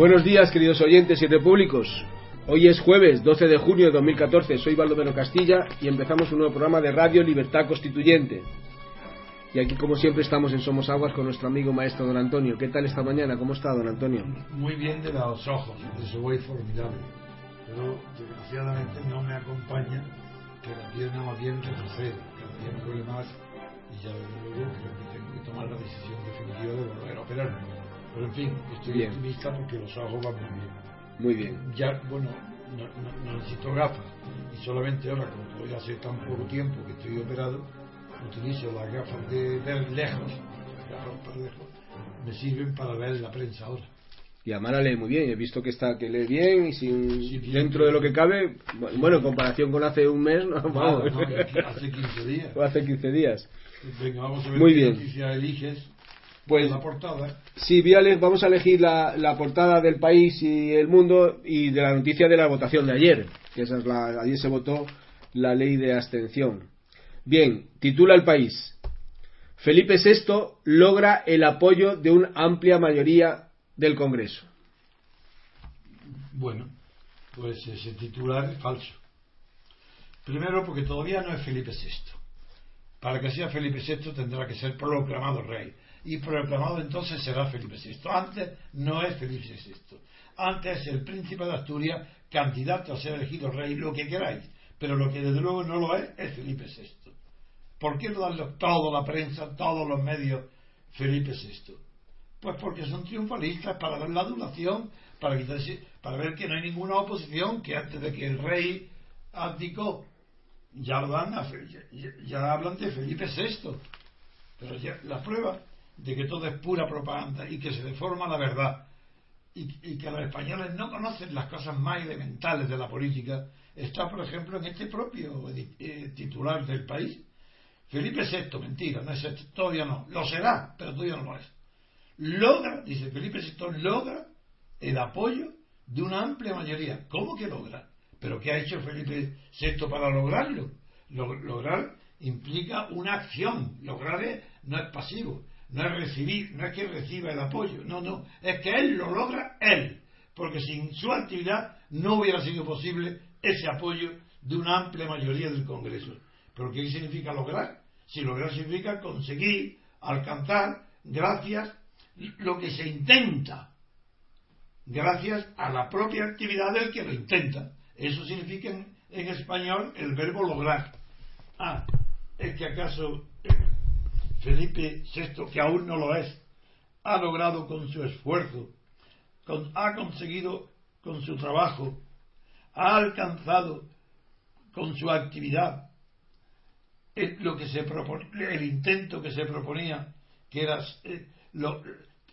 Buenos días, queridos oyentes y repúblicos. Hoy es jueves 12 de junio de 2014. Soy Baldomero Castilla y empezamos un nuevo programa de Radio Libertad Constituyente. Y aquí, como siempre, estamos en Somos Aguas con nuestro amigo maestro don Antonio. ¿Qué tal esta mañana? ¿Cómo está, don Antonio? muy bien de los ojos, eso voy formidable. Pero desgraciadamente no me acompaña que la pierna más bien retrocede, cada día me duele más y ya desde luego creo que tengo que tomar la decisión definitiva de volver a operarme. Pero en fin, estoy Bien. optimista porque los ojos van muy bien. Muy bien. Ya, bueno, no, no- no necesito gafas y solamente ahora, como todavía hace tan poco tiempo que estoy operado, utilizo las gafas de ver lejos, gafas para lejos, me sirven para ver la prensa ahora. Y Amara lee muy bien. He visto que está que lee bien y sin, Sí, bien. dentro de lo que cabe. Bueno, en comparación con hace un mes, no, vamos. ¿no? Hace 15 días. O hace 15 días. Venga, vamos a ver Muy qué bien. noticia eliges. Pues la portada. Sí, vamos a elegir la, la portada del país y el mundo y de la noticia de la votación de ayer, que esa es la, ayer se votó la ley de abstención. Bien, titula el país. Felipe VI logra el apoyo de una amplia mayoría del Congreso. Bueno, pues ese titular es falso. Primero porque todavía no es Felipe VI. Para que sea Felipe VI tendrá que ser proclamado rey. Y proclamado entonces será Felipe VI. Antes no es Felipe VI. Antes es el príncipe de Asturias, candidato a ser elegido rey, lo que queráis. Pero lo que desde luego no lo es es Felipe VI. ¿Por qué no darle toda la prensa, todos los medios Felipe VI? Pues porque son triunfalistas para ver la adulación, para, quitarse- para ver que no hay ninguna oposición, que antes de que el rey abdicó, ya, lo dan Fe- ya, ya hablan de Felipe VI. Pero ya, la prueba de que todo es pura propaganda y que se deforma la verdad y, que los españoles no conocen las cosas más elementales de la política está, por ejemplo, en este propio eh, titular del país. Felipe VI, mentira, no es todavía no. Lo será, pero todavía no lo es logra, dice Felipe VI, logra el apoyo de una amplia mayoría. ¿Cómo que logra? ¿Pero qué ha hecho Felipe VI para lograrlo? Lo- lograr implica una acción. Lograr es- no es pasivo, no es recibir, no es que reciba el apoyo, no, no, es que él lo logra él. Porque sin su actividad no hubiera sido posible ese apoyo de una amplia mayoría del Congreso. ¿Pero qué significa lograr? Si lograr significa conseguir, alcanzar, gracias lo que se intenta gracias a la propia actividad del que lo intenta. Eso significa en, en español el verbo lograr. Ah, es que acaso eh, Felipe VI, que aún no lo es, ha logrado con su esfuerzo, con- ha conseguido con su trabajo, ha alcanzado con su actividad eh, lo que se el intento que se proponía, que era eh, lo-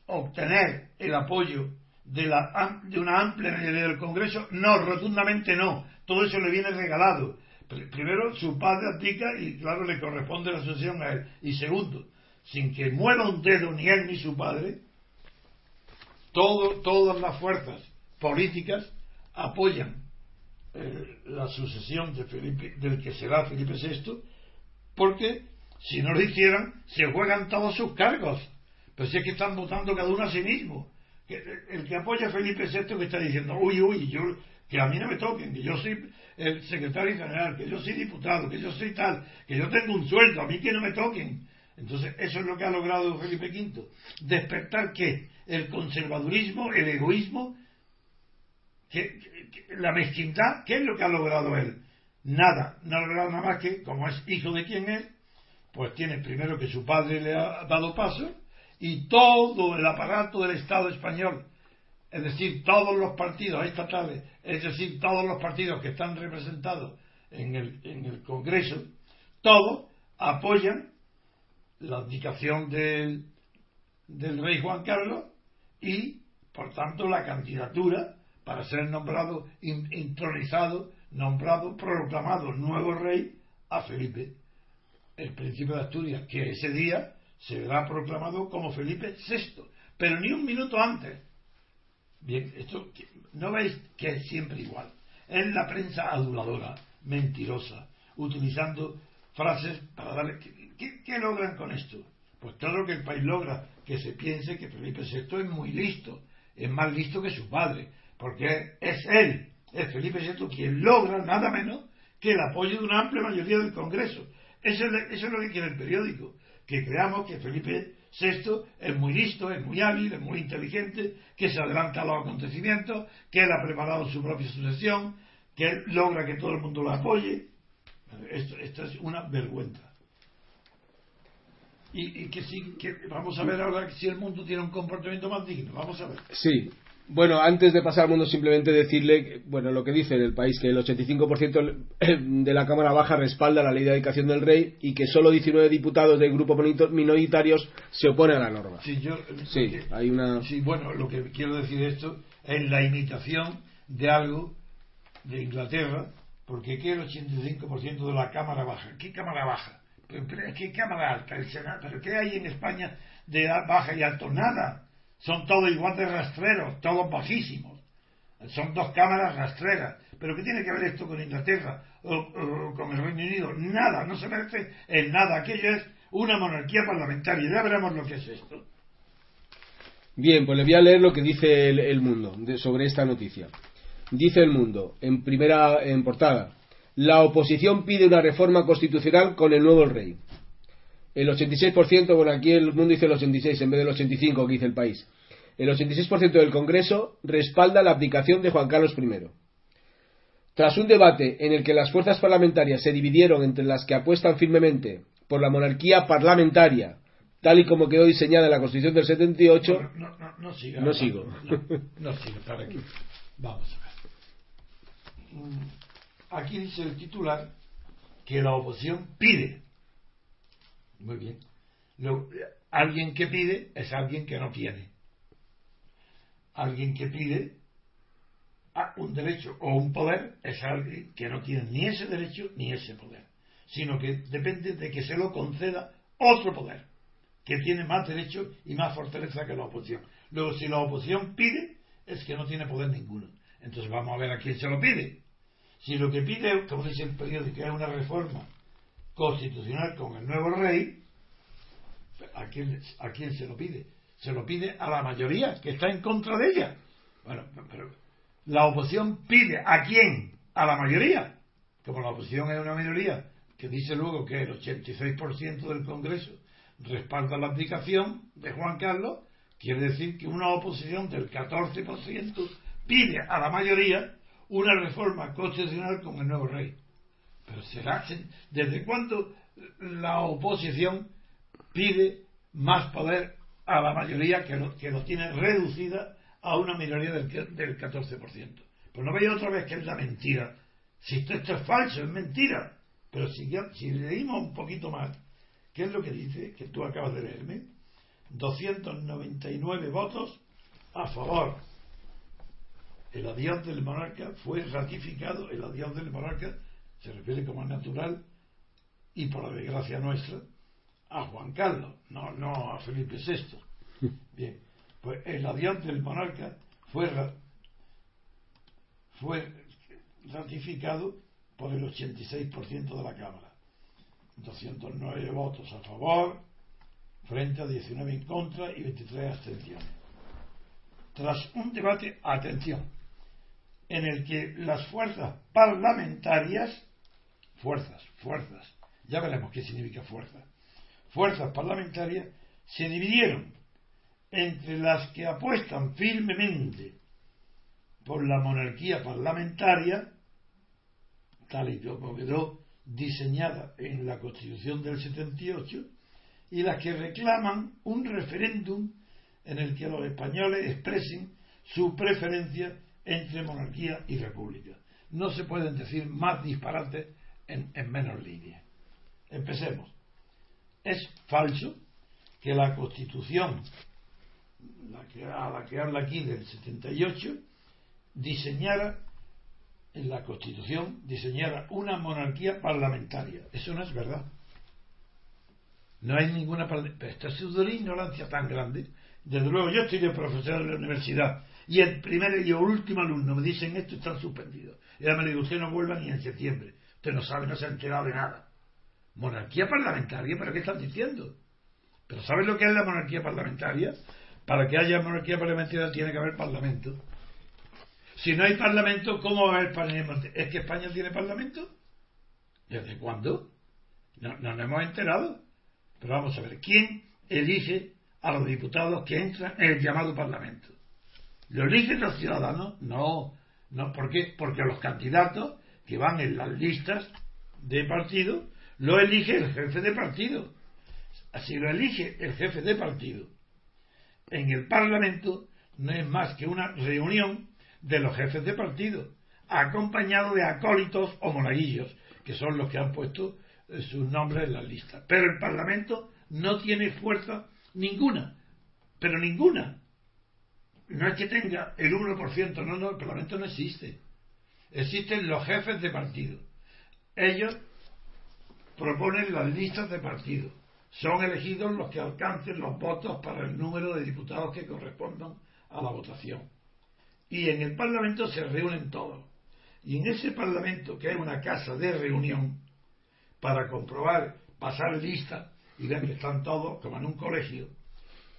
obtener el apoyo de, la, de una amplia mayoría del Congreso, no, rotundamente no. Todo eso le viene regalado. Pr- Primero, su padre abdica y, claro, le corresponde la sucesión a él. Y segundo, sin que mueva un dedo ni él ni su padre, todo, todas las fuerzas políticas apoyan eh, la sucesión de Felipe, del que será Felipe VI, porque si no lo hicieran, se juegan todos sus cargos. Pero si es que están votando cada uno a sí mismo. que el que apoya a Felipe VI que está diciendo, uy, uy, yo, que a mí no me toquen, que yo soy el secretario general, que yo soy diputado, que yo soy tal, que yo tengo un sueldo, a mí que no me toquen. Entonces, eso es lo que ha logrado Felipe V. Despertar que el conservadurismo, el egoísmo, la mezquindad, ¿qué es lo que ha logrado él? Nada, no ha logrado nada más que, como es hijo de quien es, pues tiene primero que su padre le ha dado paso y todo el aparato del Estado español, es decir, todos los partidos estatales, es decir, todos los partidos que están representados en el, en el Congreso, todos apoyan la abdicación del, del rey Juan Carlos y, por tanto, la candidatura para ser nombrado, in- intronizado, nombrado, proclamado nuevo rey a Felipe, el príncipe de Asturias, que ese día se verá proclamado como Felipe VI, pero ni un minuto antes. Bien, esto no veis que es siempre igual. Es la prensa aduladora, mentirosa, utilizando frases para darle. ¿Qué, logran con esto? Pues lo que el país logra, que se piense que Felipe VI es muy listo, es más listo que su padre, porque es él, es Felipe VI quien logra nada menos que el apoyo de una amplia mayoría del Congreso. Eso es, eso es lo que quiere el periódico, que creamos que Felipe VI es muy listo, es muy hábil, es muy inteligente, que se adelanta a los acontecimientos, que él ha preparado su propia sucesión, que él logra que todo el mundo lo apoye. Esto, es una vergüenza. Y, que, sí, que vamos a ver ahora si el mundo tiene un comportamiento más digno. Vamos a ver. Sí. Bueno, antes de pasar al mundo, simplemente decirle, bueno, lo que dice en el país, que el 85% de la Cámara Baja respalda la ley de dedicación del rey y que solo 19 diputados de grupos minoritarios se oponen a la norma. Sí, yo, Sí, porque- hay una... Sí, bueno, lo que quiero decir esto es la imitación de algo de Inglaterra, porque ¿qué el 85% de la Cámara Baja? ¿Qué Cámara Baja? ¿Qué Cámara Alta? El Senado. ¿Pero qué hay en España de baja y alto? Nada. Son todos igual de rastreros, todos bajísimos. Son dos cámaras rastreras. ¿Pero qué tiene que ver esto con Inglaterra o, con el Reino Unido? Nada, no se merece en nada. Aquello es una monarquía parlamentaria. Ya veremos lo que es esto. Bien, pues le voy a leer lo que dice el, mundo sobre esta noticia. Dice el mundo, en primera, en portada, la oposición pide una reforma constitucional con el nuevo rey. El 86%, bueno, aquí el mundo dice el 86 en vez del 85 que dice el país. El 86% del Congreso respalda la abdicación de Juan Carlos I. Tras un debate en el que las fuerzas parlamentarias se dividieron entre las que apuestan firmemente por la monarquía parlamentaria, tal y como quedó diseñada en la Constitución del 78, Bueno, no, no, no siga. Sigo. No, aquí. Vamos a ver. Mm, Aquí dice el titular que la oposición pide. Muy bien. Alguien que pide es alguien que no tiene. Alguien que pide a un derecho o un poder es alguien que no tiene ni ese derecho ni ese poder, sino que depende de que se lo conceda otro poder que tiene más derecho y más fortaleza que la oposición. Luego, si la oposición pide, es que no tiene poder ninguno. Entonces vamos a ver a quién se lo pide. Si lo que pide, como dice el periódico, es una reforma constitucional con el nuevo rey, ¿a quién, ¿a quién se lo pide? Se lo pide a la mayoría que está en contra de ella. Bueno, pero la oposición pide a quién? A la mayoría. Como la oposición es una minoría, que dice luego que el 86% del Congreso respalda la abdicación de Juan Carlos, quiere decir que una oposición del 14% pide a la mayoría una reforma constitucional con el nuevo rey. Pero será, ¿desde cuándo la oposición pide más poder a la mayoría que lo, que lo tiene reducida a una minoría del, que- del 14%? Pues no veis otra vez que es la mentira. Si esto, es falso, es mentira. Pero si, si leímos un poquito más, ¿qué es lo que dice? Que tú acabas de leerme. 299 votos a favor. El adiós del monarca fue ratificado, el adiós del monarca se refiere como natural y por la desgracia nuestra a Juan Carlos, no, no a Felipe VI. Bien, pues el adiós del monarca fue, fue ratificado por el 86% de la Cámara. 209 votos a favor, frente a 19 en contra y 23 abstenciones. tras un debate, atención, en el que las fuerzas parlamentarias, fuerzas, fuerzas, ya veremos qué significa fuerza, fuerzas parlamentarias se dividieron entre las que apuestan firmemente por la monarquía parlamentaria, tal y como quedó diseñada en la Constitución del 78, y las que reclaman un referéndum en el que los españoles expresen su preferencia entre monarquía y república. No se pueden decir más disparates en, en menos líneas. Empecemos. Es falso que la Constitución, la que, a la que habla aquí del 78, diseñara en la Constitución diseñara una monarquía parlamentaria. Eso no es verdad. No hay ninguna. Esta es una ignorancia tan grande. Desde luego, yo estoy de profesor de la universidad y el primer y el último alumno me dicen esto están suspendidos. Y ahora me digo, usted no vuelva ni en septiembre. Usted no sabe, no se ha enterado de nada. Monarquía parlamentaria, ¿pero qué están diciendo? ¿Pero sabes lo que es la monarquía parlamentaria? Para que haya monarquía parlamentaria tiene que haber parlamento. Si no hay parlamento, ¿cómo va a haber parlamento? ¿Es que España tiene parlamento? ¿Desde cuándo? No, no nos hemos enterado. Pero vamos a ver, ¿quién elige a los diputados que entran en el llamado Parlamento? ¿Lo eligen los ciudadanos? No, no, ¿por qué? Porque los candidatos que van en las listas de partido lo elige el jefe de partido. Así lo elige el jefe de partido. En el Parlamento no es más que una reunión de los jefes de partido, acompañado de acólitos o monaguillos, que son los que han puesto sus nombres en la lista. Pero el Parlamento no tiene fuerza ninguna, pero ninguna. No es que tenga el 1%, no, no, el Parlamento no existe. Existen los jefes de partido. Ellos proponen las listas de partido. Son elegidos los que alcancen los votos para el número de diputados que correspondan a la votación. Y en el Parlamento se reúnen todos. Y en ese Parlamento, que es una casa de reunión, para comprobar, pasar lista y ver que están todos como en un colegio,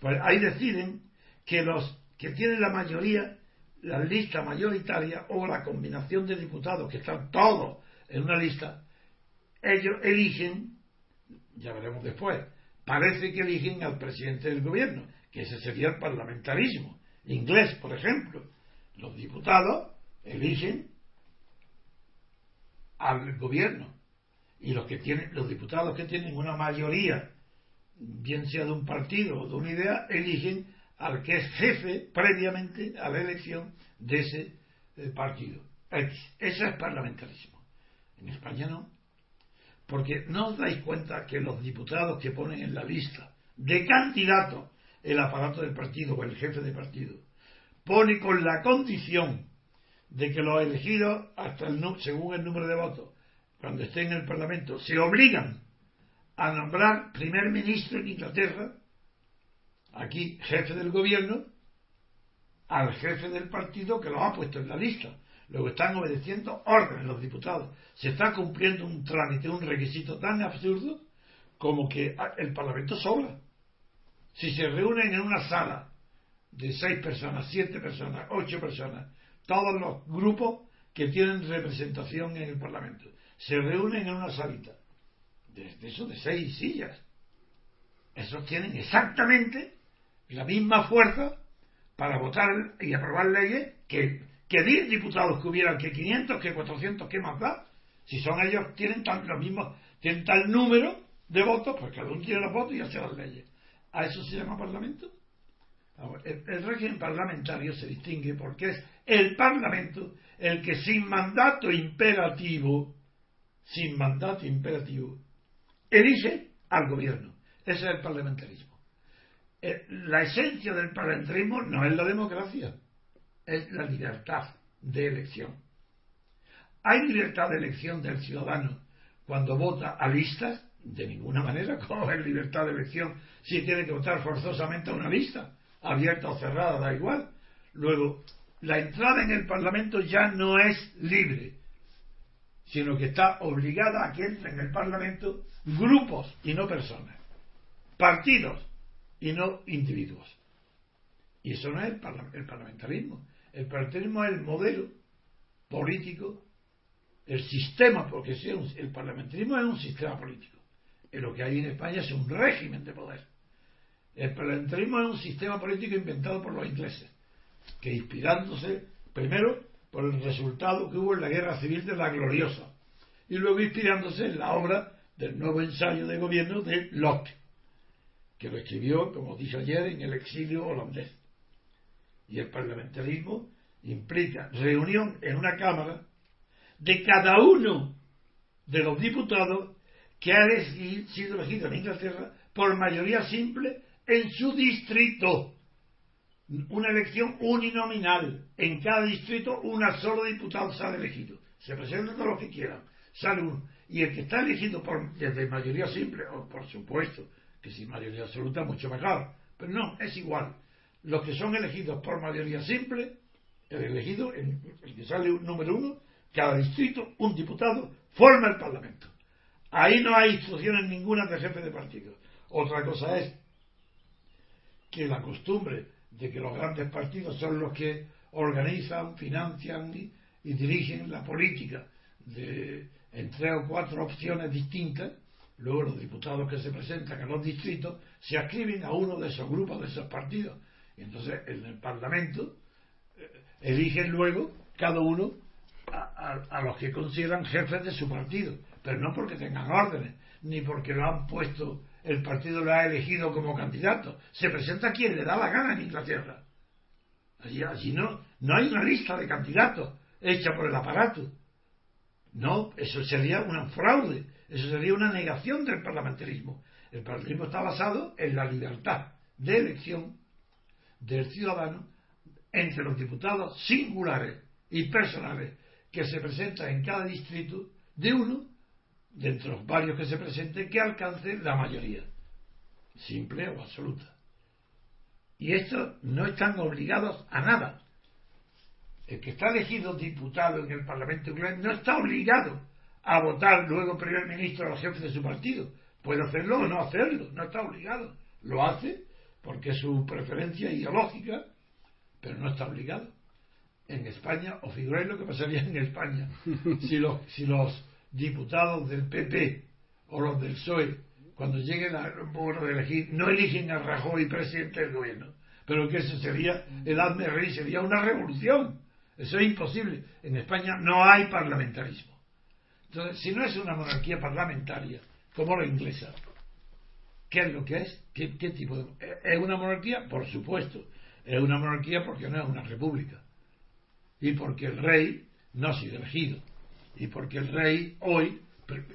pues ahí deciden que los que tienen la mayoría, la lista mayoritaria o la combinación de diputados que están todos en una lista, ellos eligen, ya veremos después, parece que eligen al presidente del gobierno, que ese sería el parlamentarismo inglés, por ejemplo. Los diputados eligen al gobierno y los que tienen los diputados que tienen una mayoría bien sea de un partido o de una idea eligen al que es jefe previamente a la elección de ese eh, partido. Eso es parlamentarismo. En España no. Porque no os dais cuenta que los diputados que ponen en la lista de candidatos el aparato del partido o el jefe de partido pone con la condición de que los elegidos hasta el según el número de votos cuando estén en el Parlamento, se obligan a nombrar primer ministro en Inglaterra, aquí jefe del gobierno, al jefe del partido que los ha puesto en la lista. Luego están obedeciendo órdenes los diputados. Se está cumpliendo un trámite, un requisito tan absurdo como que el Parlamento sobra. Si se reúnen en una sala de seis personas, siete personas, ocho personas, todos los grupos que tienen representación en el Parlamento se reúnen en una salita de, eso de seis sillas. Esos tienen exactamente la misma fuerza para votar y aprobar leyes que, que 10 diputados que hubieran, que 500, que 400, ¿qué más da? Si son ellos, tienen tan, lo mismo, tienen tal número de votos, pues cada uno tiene los votos y hace las leyes. ¿A eso se llama Parlamento? El, régimen parlamentario se distingue porque es el Parlamento el que sin mandato imperativo sin mandato imperativo, elige al gobierno. Ese es el parlamentarismo. Eh, la esencia del parlamentarismo no es la democracia, es la libertad de elección. ¿Hay libertad de elección del ciudadano cuando vota a listas? De ninguna manera. ¿Cómo es libertad de elección si tiene que votar forzosamente a una lista? Abierta o cerrada, da igual. Luego, la entrada en el Parlamento ya no es libre, sino que está obligada a que entren en el Parlamento grupos y no personas, partidos y no individuos. Y eso no es el, parla- el parlamentarismo. El parlamentarismo es el modelo político, el sistema, porque sí, un- el parlamentarismo es un sistema político. Y lo que hay en España es un régimen de poder. El parlamentarismo es un sistema político inventado por los ingleses, que inspirándose primero por el resultado que hubo en la guerra civil de la gloriosa, y luego inspirándose en la obra del nuevo ensayo de gobierno de Locke, que lo escribió, como dije ayer, en el exilio holandés. Y el parlamentarismo implica reunión en una Cámara de cada uno de los diputados que ha sido elegido en Inglaterra por mayoría simple en su distrito. Una elección uninominal. En cada distrito, un solo diputado sale elegido. Se presentan todos los que quieran. Sale uno. Y el que está elegido por, desde mayoría simple, o por supuesto, que si mayoría absoluta, mucho mejor. Pero no, es igual. Los que son elegidos por mayoría simple, el elegido, el, que sale número uno, cada distrito, un diputado, forma el Parlamento. Ahí no hay instrucciones ninguna de jefe de partido. Otra cosa es que la costumbre de que los grandes partidos son los que organizan, financian y, y dirigen la política de, en tres o cuatro opciones distintas, luego los diputados que se presentan en los distritos se ascriben a uno de esos grupos, de esos partidos. Y entonces en el Parlamento eh, eligen luego cada uno a, a- a los que consideran jefes de su partido, pero no porque tengan órdenes, ni porque lo han puesto, el partido lo ha elegido como candidato. Se presenta quien le da la gana en Inglaterra. Allí, allí no, no hay una lista de candidatos hecha por el aparato. No, eso sería un fraude, eso sería una negación del parlamentarismo. El parlamentarismo está basado en la libertad de elección del ciudadano entre los diputados singulares y personales que se presentan en cada distrito de uno de entre los varios que se presenten que alcance la mayoría, simple o absoluta. Y estos no están obligados a nada. El que está elegido diputado en el Parlamento inglés no está obligado a votar luego primer ministro a los jefes de su partido. Puede hacerlo o no hacerlo, no está obligado. Lo hace porque es su preferencia ideológica, pero no está obligado. En España, o figuráis lo que pasaría en España si los, si los diputados del PP o los del PSOE, cuando lleguen a bueno, de elegir, no eligen a Rajoy presidente del gobierno, pero que eso sería, el hazme reír, sería una revolución. Eso es imposible. En España no hay parlamentarismo. Entonces, si no es una monarquía parlamentaria, como la inglesa, ¿qué es lo que es? ¿Qué, tipo de.? ¿Es una monarquía? Por supuesto. Es una monarquía porque no es una república. Y porque el rey no ha sido elegido. Y porque el rey hoy,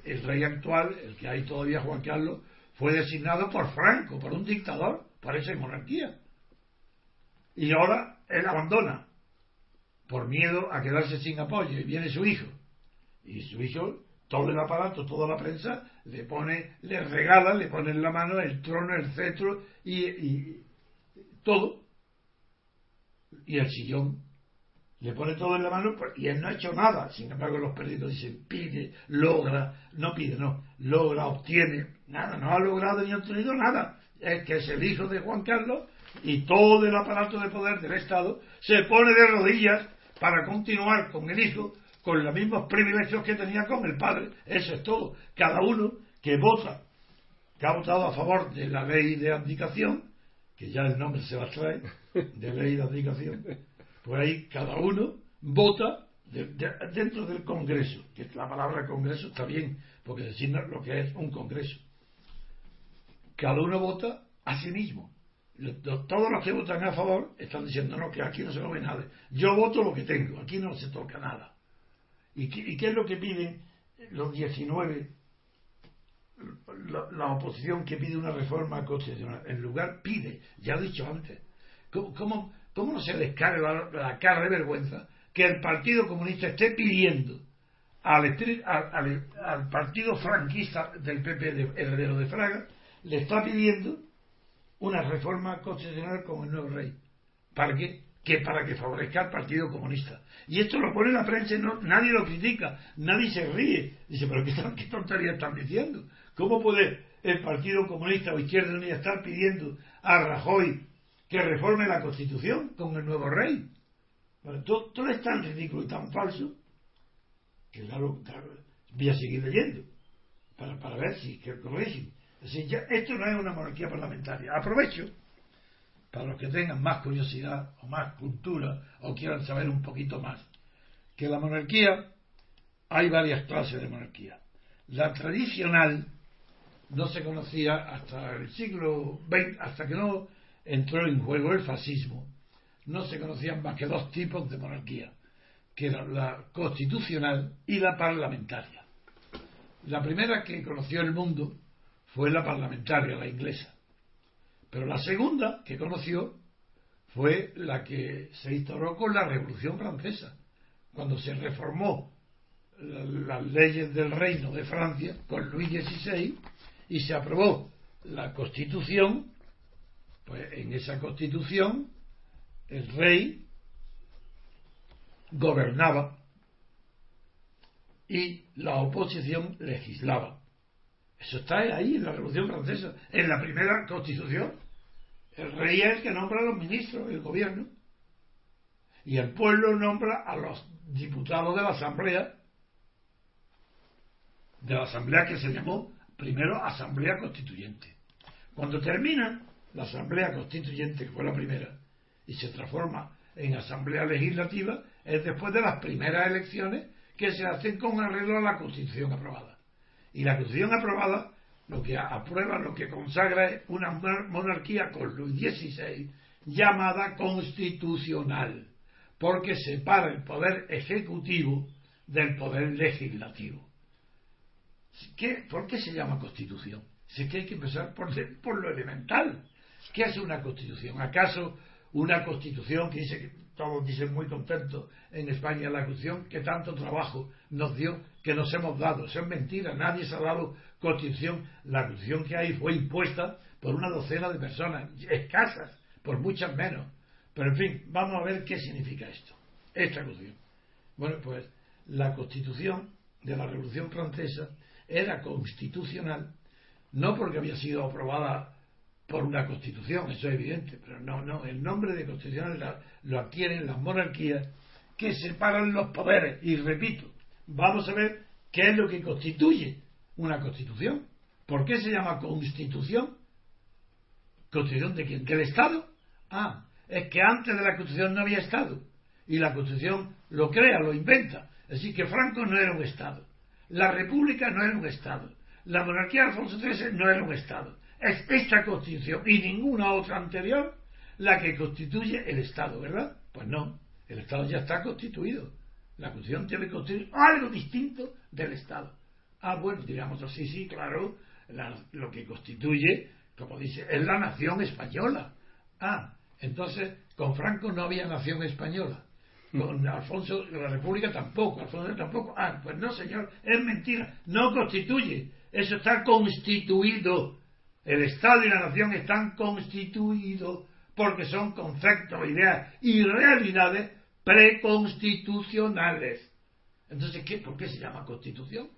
el rey actual, el que hay todavía Juan Carlos, fue designado por Franco, por un dictador, por esa monarquía. Y ahora él abandona por miedo a quedarse sin apoyo y viene su hijo y su hijo todo el aparato toda la prensa le pone le regala le pone en la mano el trono el cetro y, y todo. Y el sillón le pone todo en la mano pues, y él no ha hecho nada. Sin embargo los periódicos dicen pide logra no pide no logra obtiene nada no ha logrado ni obtenido nada. Es que es el hijo de Juan Carlos y todo el aparato de poder del Estado se pone de rodillas para continuar con el hijo con los mismos privilegios que tenía con el padre. Eso es todo. Cada uno que vota, que ha votado a favor de la ley de abdicación, que ya el nombre se las trae, de ley de abdicación, pues ahí cada uno vota de- de- dentro del Congreso, que la palabra Congreso está bien, porque designa lo que es un Congreso. Cada uno vota a sí mismo. Todos los que votan a favor están diciendo no, que aquí no se mueve nada. Yo voto lo que tengo, aquí no se toca nada. ¿Y qué, y qué es lo que piden los 19? La, oposición que pide una reforma constitucional. En lugar, pide, ya he dicho antes. ¿Cómo, cómo, cómo no se les cae la, cara de vergüenza que el Partido Comunista esté pidiendo al, al- al partido franquista del PP de Heredero de Fraga, le está pidiendo una reforma constitucional como el nuevo rey. ¿Para qué? Que para que favorezca al Partido Comunista. Y esto lo pone la prensa y no, nadie lo critica, nadie se ríe. Dice, pero ¿qué, qué tontería están diciendo? ¿Cómo puede el Partido Comunista o Izquierda Unida estar pidiendo a Rajoy que reforme la Constitución con el nuevo rey. Bueno, todo, todo es tan ridículo y tan falso que claro, claro, voy a seguir leyendo para, para ver si corrigen. Es ya, esto no es una monarquía parlamentaria. Aprovecho para los que tengan más curiosidad o más cultura o quieran saber un poquito más, que la monarquía hay varias clases de monarquía. La tradicional no se conocía hasta el siglo XX, hasta que no entró en juego el fascismo, no se conocían más que dos tipos de monarquía, que era la constitucional y la parlamentaria. La primera que conoció el mundo fue la parlamentaria, la inglesa. Pero la segunda que conoció fue la que se instauró con la Revolución Francesa, cuando se reformó las leyes del reino de Francia con Luis XVI y se aprobó la constitución, pues en esa constitución el rey gobernaba y la oposición legislaba. Eso está ahí en la Revolución Francesa, en la primera constitución. El rey es el que nombra a los ministros del gobierno y el pueblo nombra a los diputados de la Asamblea, de la Asamblea que se llamó primero Asamblea Constituyente. Cuando termina la Asamblea Constituyente, que fue la primera, y se transforma en Asamblea Legislativa, es después de las primeras elecciones que se hacen con arreglo a la Constitución aprobada. Y la Constitución aprobada lo que aprueba, lo que consagra es una monarquía con Luis XVI llamada constitucional, porque separa el poder ejecutivo del poder legislativo. ¿Qué, ¿Por qué se llama constitución? Si es que hay que empezar por, lo elemental. ¿Qué hace una constitución? ¿Acaso una constitución que dice que todos dicen muy contentos en España la constitución que tanto trabajo nos dio que nos hemos dado. Eso es mentira. Nadie se ha dado constitución. La constitución que hay fue impuesta por una docena de personas escasas por muchas menos. Pero en fin vamos a ver qué significa esto esta constitución. Bueno pues la constitución de la revolución francesa era constitucional no porque había sido aprobada por una constitución, eso es evidente, pero no, no, el nombre de constitucional lo adquieren las monarquías que separan los poderes. Y repito, vamos a ver qué es lo que constituye una constitución. ¿Por qué se llama constitución? ¿Constitución de quién? ¿Del Estado? Ah, es que antes de la constitución no había Estado. Y la constitución lo crea, lo inventa. Decir, que Franco no era un Estado. La República no era un Estado. La monarquía de Alfonso XIII no era un Estado es esta constitución y ninguna otra anterior la que constituye el Estado, ¿verdad? Pues no, el Estado ya está constituido. La constitución tiene que constituir algo distinto del Estado. Ah, bueno, digamos así, sí, claro, lo que constituye, como dice, es la nación española. Ah, entonces con Franco no había nación española. Con Alfonso, la República tampoco, Alfonso tampoco. Ah, pues no, señor, es mentira, no constituye. Eso está constituido el Estado y la nación están constituidos porque son conceptos, ideas y realidades preconstitucionales. Entonces, ¿qué, ¿por qué se llama constitución?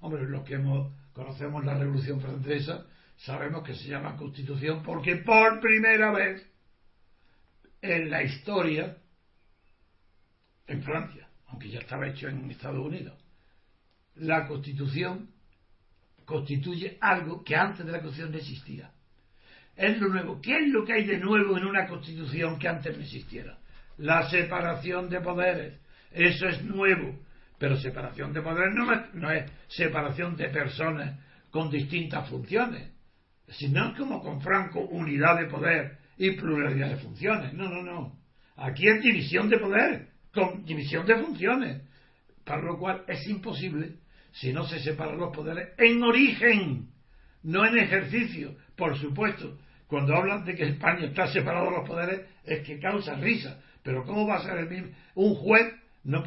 Hombre, los que hemos, conocemos la Revolución Francesa sabemos que se llama constitución porque por primera vez en la historia, en Francia, aunque ya estaba hecho en Estados Unidos, la constitución constituye algo que antes de la Constitución no existía. Es lo nuevo. ¿Qué es lo que hay de nuevo en una Constitución que antes no existiera? La separación de poderes. Eso es nuevo. Pero separación de poderes no es, no es separación de personas con distintas funciones, sino como con Franco unidad de poder y pluralidad de funciones. No, no, no. Aquí es división de poder, con división de funciones, para lo cual es imposible si no se separan los poderes en origen, no en ejercicio. Por supuesto, cuando hablan de que España está separado de los poderes, es que causa risa. Pero ¿cómo va a ser el mismo? Un juez no,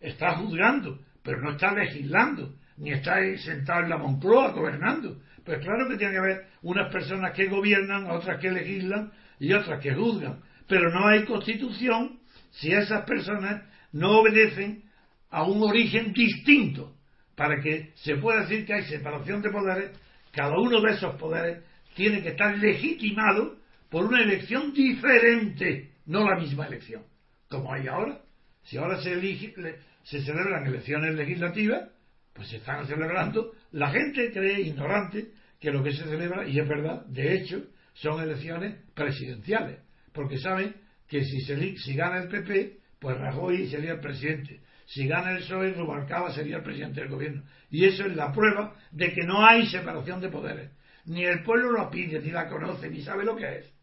está juzgando, pero no está legislando, ni está sentado en la Moncloa gobernando. Pues claro que tiene que haber unas personas que gobiernan, otras que legislan y otras que juzgan. Pero no hay constitución si esas personas no obedecen a un origen distinto para que se pueda decir que hay separación de poderes, cada uno de esos poderes tiene que estar legitimado por una elección diferente, no la misma elección, como hay ahora. Si ahora se, elige, se celebran elecciones legislativas, pues se están celebrando. La gente cree ignorante que lo que se celebra, y es verdad, de hecho, son elecciones presidenciales, porque saben que si, se, si gana el PP, pues Rajoy sería el presidente. Si gana el PSOE, Rubalcaba sería el presidente del gobierno. Y eso es la prueba de que no hay separación de poderes. Ni el pueblo lo pide, ni la conoce, ni sabe lo que es.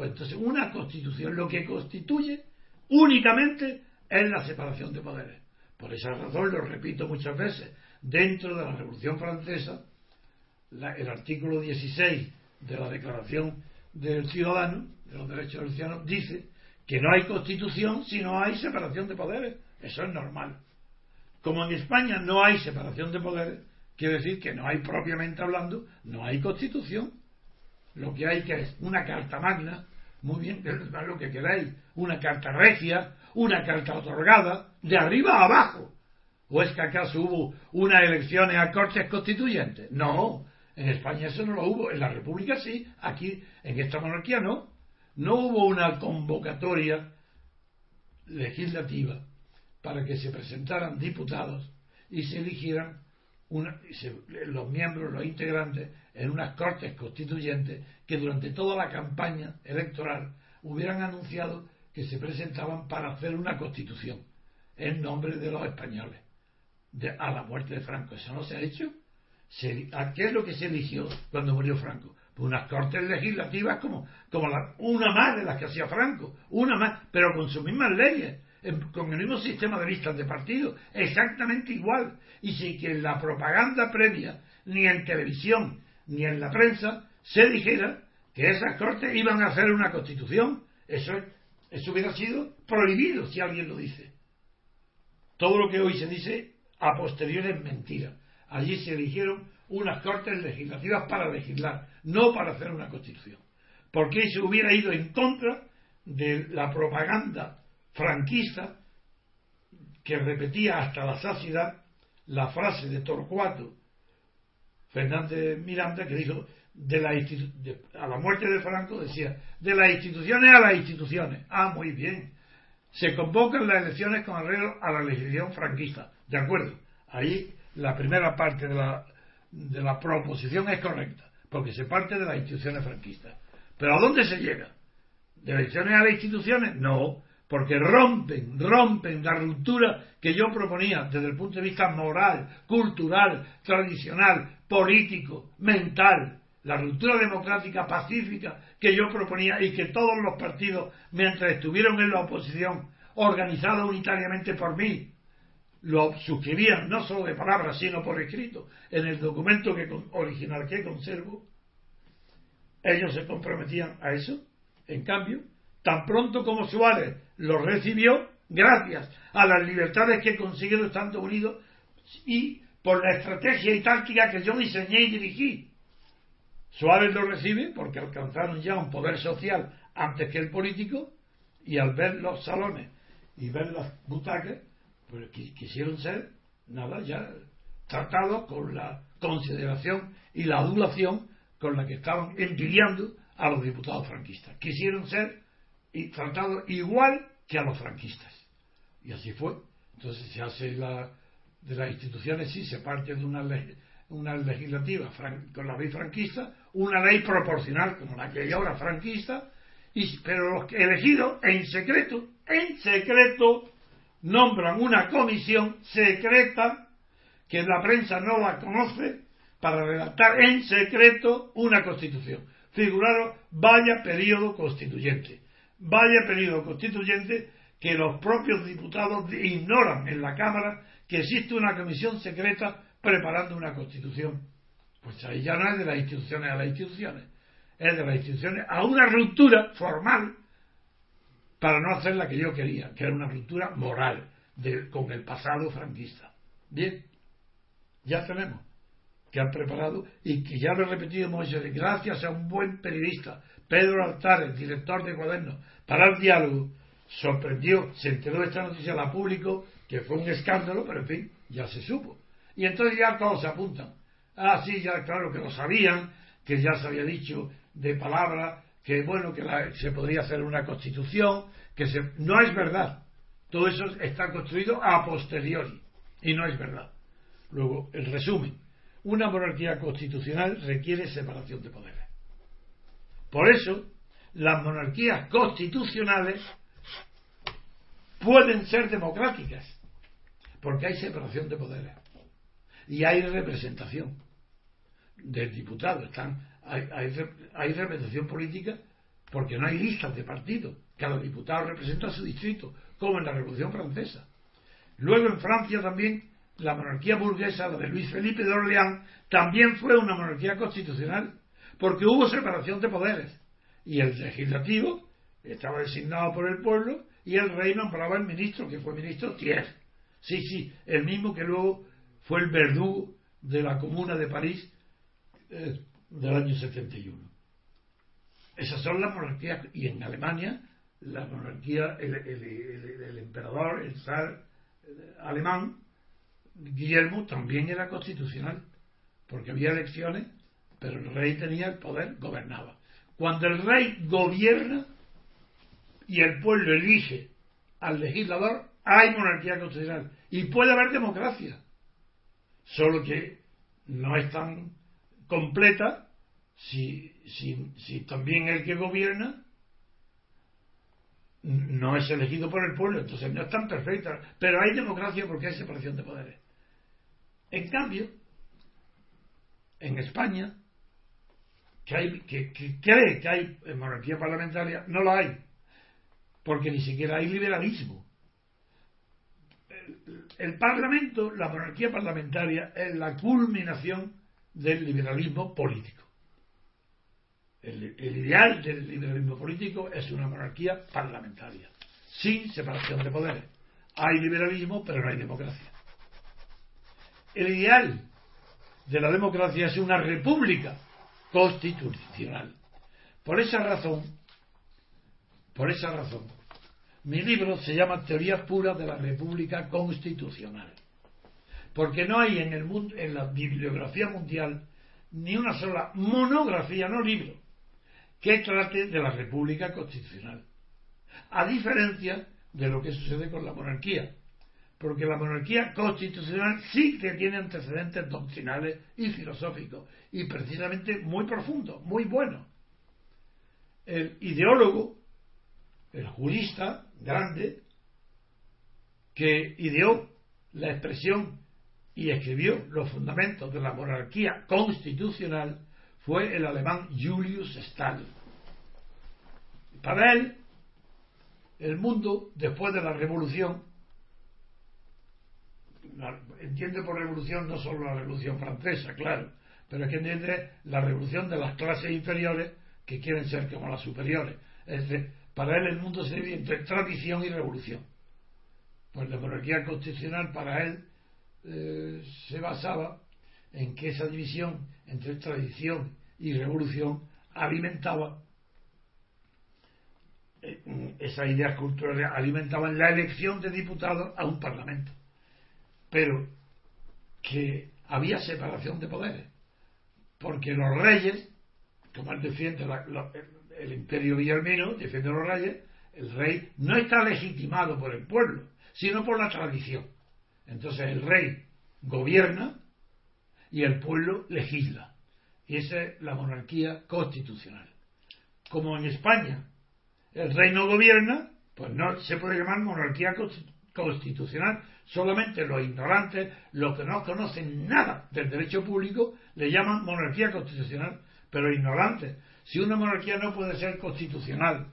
Pues entonces una constitución lo que constituye únicamente es la separación de poderes. Por esa razón, lo repito muchas veces, dentro de la Revolución Francesa, el artículo 16 de la Declaración del Ciudadano, de los Derechos del Ciudadano, dice que no hay constitución si no hay separación de poderes. Eso es normal. Como en España no hay separación de poderes, quiere decir que no hay propiamente hablando, no hay constitución. Lo que hay que es una carta magna, muy bien, lo que queráis, una carta regia, una carta otorgada, de arriba a abajo. ¿O es que acaso hubo unas elecciones a cortes constituyentes? No, en España eso no lo hubo, en la República sí, aquí en esta monarquía no. No hubo una convocatoria legislativa para que se presentaran diputados y se eligieran los miembros, los integrantes, en unas cortes constituyentes que durante toda la campaña electoral hubieran anunciado que se presentaban para hacer una constitución en nombre de los españoles a la muerte de Franco. ¿Eso no se ha hecho? ¿A qué es lo que se eligió cuando murió Franco? Pues unas cortes legislativas como, como la, una más de las que hacía Franco, una más, pero con sus mismas leyes con el mismo sistema de listas de partidos, exactamente igual. Y sin que en la propaganda previa, ni en televisión, ni en la prensa, se dijera que esas cortes iban a hacer una constitución. Eso, eso hubiera sido prohibido si alguien lo dice. Todo lo que hoy se dice a posteriori es mentira. Allí se eligieron unas cortes legislativas para legislar, no para hacer una constitución. Porque se hubiera ido en contra de la propaganda franquista que repetía hasta la saciedad la frase de Torcuato Fernández Miranda que dijo de la a la muerte de Franco decía de las instituciones a las instituciones ah muy bien. Se convocan las elecciones con arreglo a la legislación franquista. De acuerdo. Ahí la primera parte de la de la proposición es correcta porque se parte de las instituciones franquistas. Pero ¿a dónde se llega? ¿de elecciones a las instituciones? no porque rompen, rompen la ruptura que yo proponía desde el punto de vista moral, cultural, tradicional, político, mental, la ruptura democrática pacífica que yo proponía y que todos los partidos, mientras estuvieron en la oposición, organizados unitariamente por mí, lo suscribían no solo de palabras, sino por escrito, en el documento original que conservo, ellos se comprometían a eso. En cambio, tan pronto como Suárez lo recibió, gracias a las libertades que consiguieron estando unidos y por la estrategia y táctica que yo diseñé y dirigí. Suárez lo recibe porque alcanzaron ya un poder social antes que el político y al ver los salones y ver las butacas, pues quisieron ser, nada, ya tratados con la consideración y la adulación con la que estaban envidiando a los diputados franquistas. Quisieron ser y tratado igual que a los franquistas. Y así fue. Entonces se hace la, de las instituciones, sí, se parte de una, ley, una legislativa con la ley franquista, una ley proporcional como la que hay ahora franquista, y, pero los elegidos en secreto, en secreto, nombran una comisión secreta que la prensa no la conoce para redactar en secreto una constitución. Figuraros, vaya periodo constituyente vaya periodo constituyente que los propios diputados ignoran en la Cámara que existe una comisión secreta preparando una constitución. Pues ahí ya no es de las instituciones a las instituciones, es de las instituciones a una ruptura formal para no hacer la que yo quería, que era una ruptura moral con el pasado franquista. Bien, ya tenemos que han preparado y que ya lo he repetido Moisés, gracias a un buen periodista Pedro Altares, director de Cuadernos, para el diálogo, sorprendió, se enteró de esta noticia, la público, que fue un escándalo, pero en fin, ya se supo. Y entonces ya todos se apuntan. Ah, sí, ya claro que lo sabían, que ya se había dicho de palabra que bueno, que se podría hacer una constitución, que se, no es verdad. Todo eso está construido a posteriori y no es verdad. Luego, el resumen. Una monarquía constitucional requiere separación de poderes. Por eso, las monarquías constitucionales pueden ser democráticas, porque hay separación de poderes y hay representación del diputado. Están, hay, hay, hay representación política porque no hay listas de partido. Cada diputado representa a su distrito, como en la Revolución Francesa. Luego en Francia también la monarquía burguesa, la de Luis Felipe de Orleans, también fue una monarquía constitucional, porque hubo separación de poderes. Y el legislativo estaba designado por el pueblo y el rey nombraba el ministro, que fue ministro Thiers. Sí, sí, el mismo que luego fue el verdugo de la Comuna de París eh, del año 71. Esas son las monarquías. Y en Alemania, la monarquía, el- el emperador, el zar eh, alemán, Guillermo, también era constitucional, porque había elecciones, pero el rey tenía el poder, gobernaba. Cuando el rey gobierna y el pueblo elige al legislador, hay monarquía constitucional y puede haber democracia. Solo que no es tan completa si, también el que gobierna no es elegido por el pueblo, entonces no es tan perfecta. Pero hay democracia porque hay separación de poderes. En cambio, en España, que, hay, que, cree que hay monarquía parlamentaria, no la hay, porque ni siquiera hay liberalismo. El, Parlamento, la monarquía parlamentaria, es la culminación del liberalismo político. El ideal del liberalismo político es una monarquía parlamentaria, sin separación de poderes. Hay liberalismo, pero no hay democracia. El ideal de la democracia es una república constitucional. Por esa razón, por esa razón, mi libro se llama Teorías puras de la República Constitucional. Porque no hay en el mundo, en la bibliografía mundial, ni una sola monografía, no libro, que trate de la República Constitucional. A diferencia de lo que sucede con la monarquía. Porque la monarquía constitucional sí que tiene antecedentes doctrinales y filosóficos, y precisamente muy profundos, muy buenos. El ideólogo, el jurista grande, que ideó la expresión y escribió los fundamentos de la monarquía constitucional, fue el alemán Julius Stahl. Para él, el mundo, después de la revolución, la- entiende por revolución no solo la revolución francesa, claro, pero es que entiende la revolución de las clases inferiores que quieren ser como las superiores. Es decir, para él el mundo se divide entre tradición y revolución. Pues la monarquía constitucional para él eh, se basaba en que esa división entre tradición y revolución alimentaba eh, esas ideas culturales alimentaban la elección de diputados a un parlamento pero que había separación de poderes porque los reyes como él defiende el, imperio guillermino defiende a los reyes el rey no está legitimado por el pueblo sino por la tradición entonces el rey gobierna y el pueblo legisla y esa es la monarquía constitucional como en España el rey no gobierna, pues no se puede llamar monarquía consti- constitucional. Solamente los ignorantes, los que no conocen nada del derecho público, le llaman monarquía constitucional. Pero ignorantes, si una monarquía no puede ser constitucional,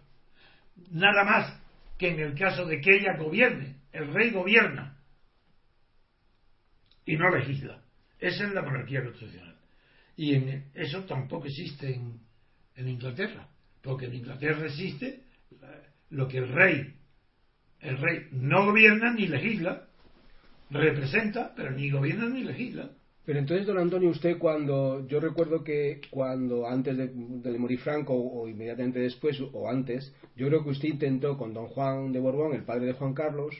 nada más que en el caso de que ella gobierne, el rey gobierna y no legisla. Esa es la monarquía constitucional. Y en eso tampoco existe en, en Inglaterra, porque en Inglaterra existe lo que el rey, el rey no gobierna ni legisla, representa, pero ni gobierna ni legisla. Pero entonces, don Antonio, usted cuando, yo recuerdo que cuando antes de, de morir Franco o inmediatamente después o antes, yo creo que usted intentó con don Juan de Borbón, el padre de Juan Carlos,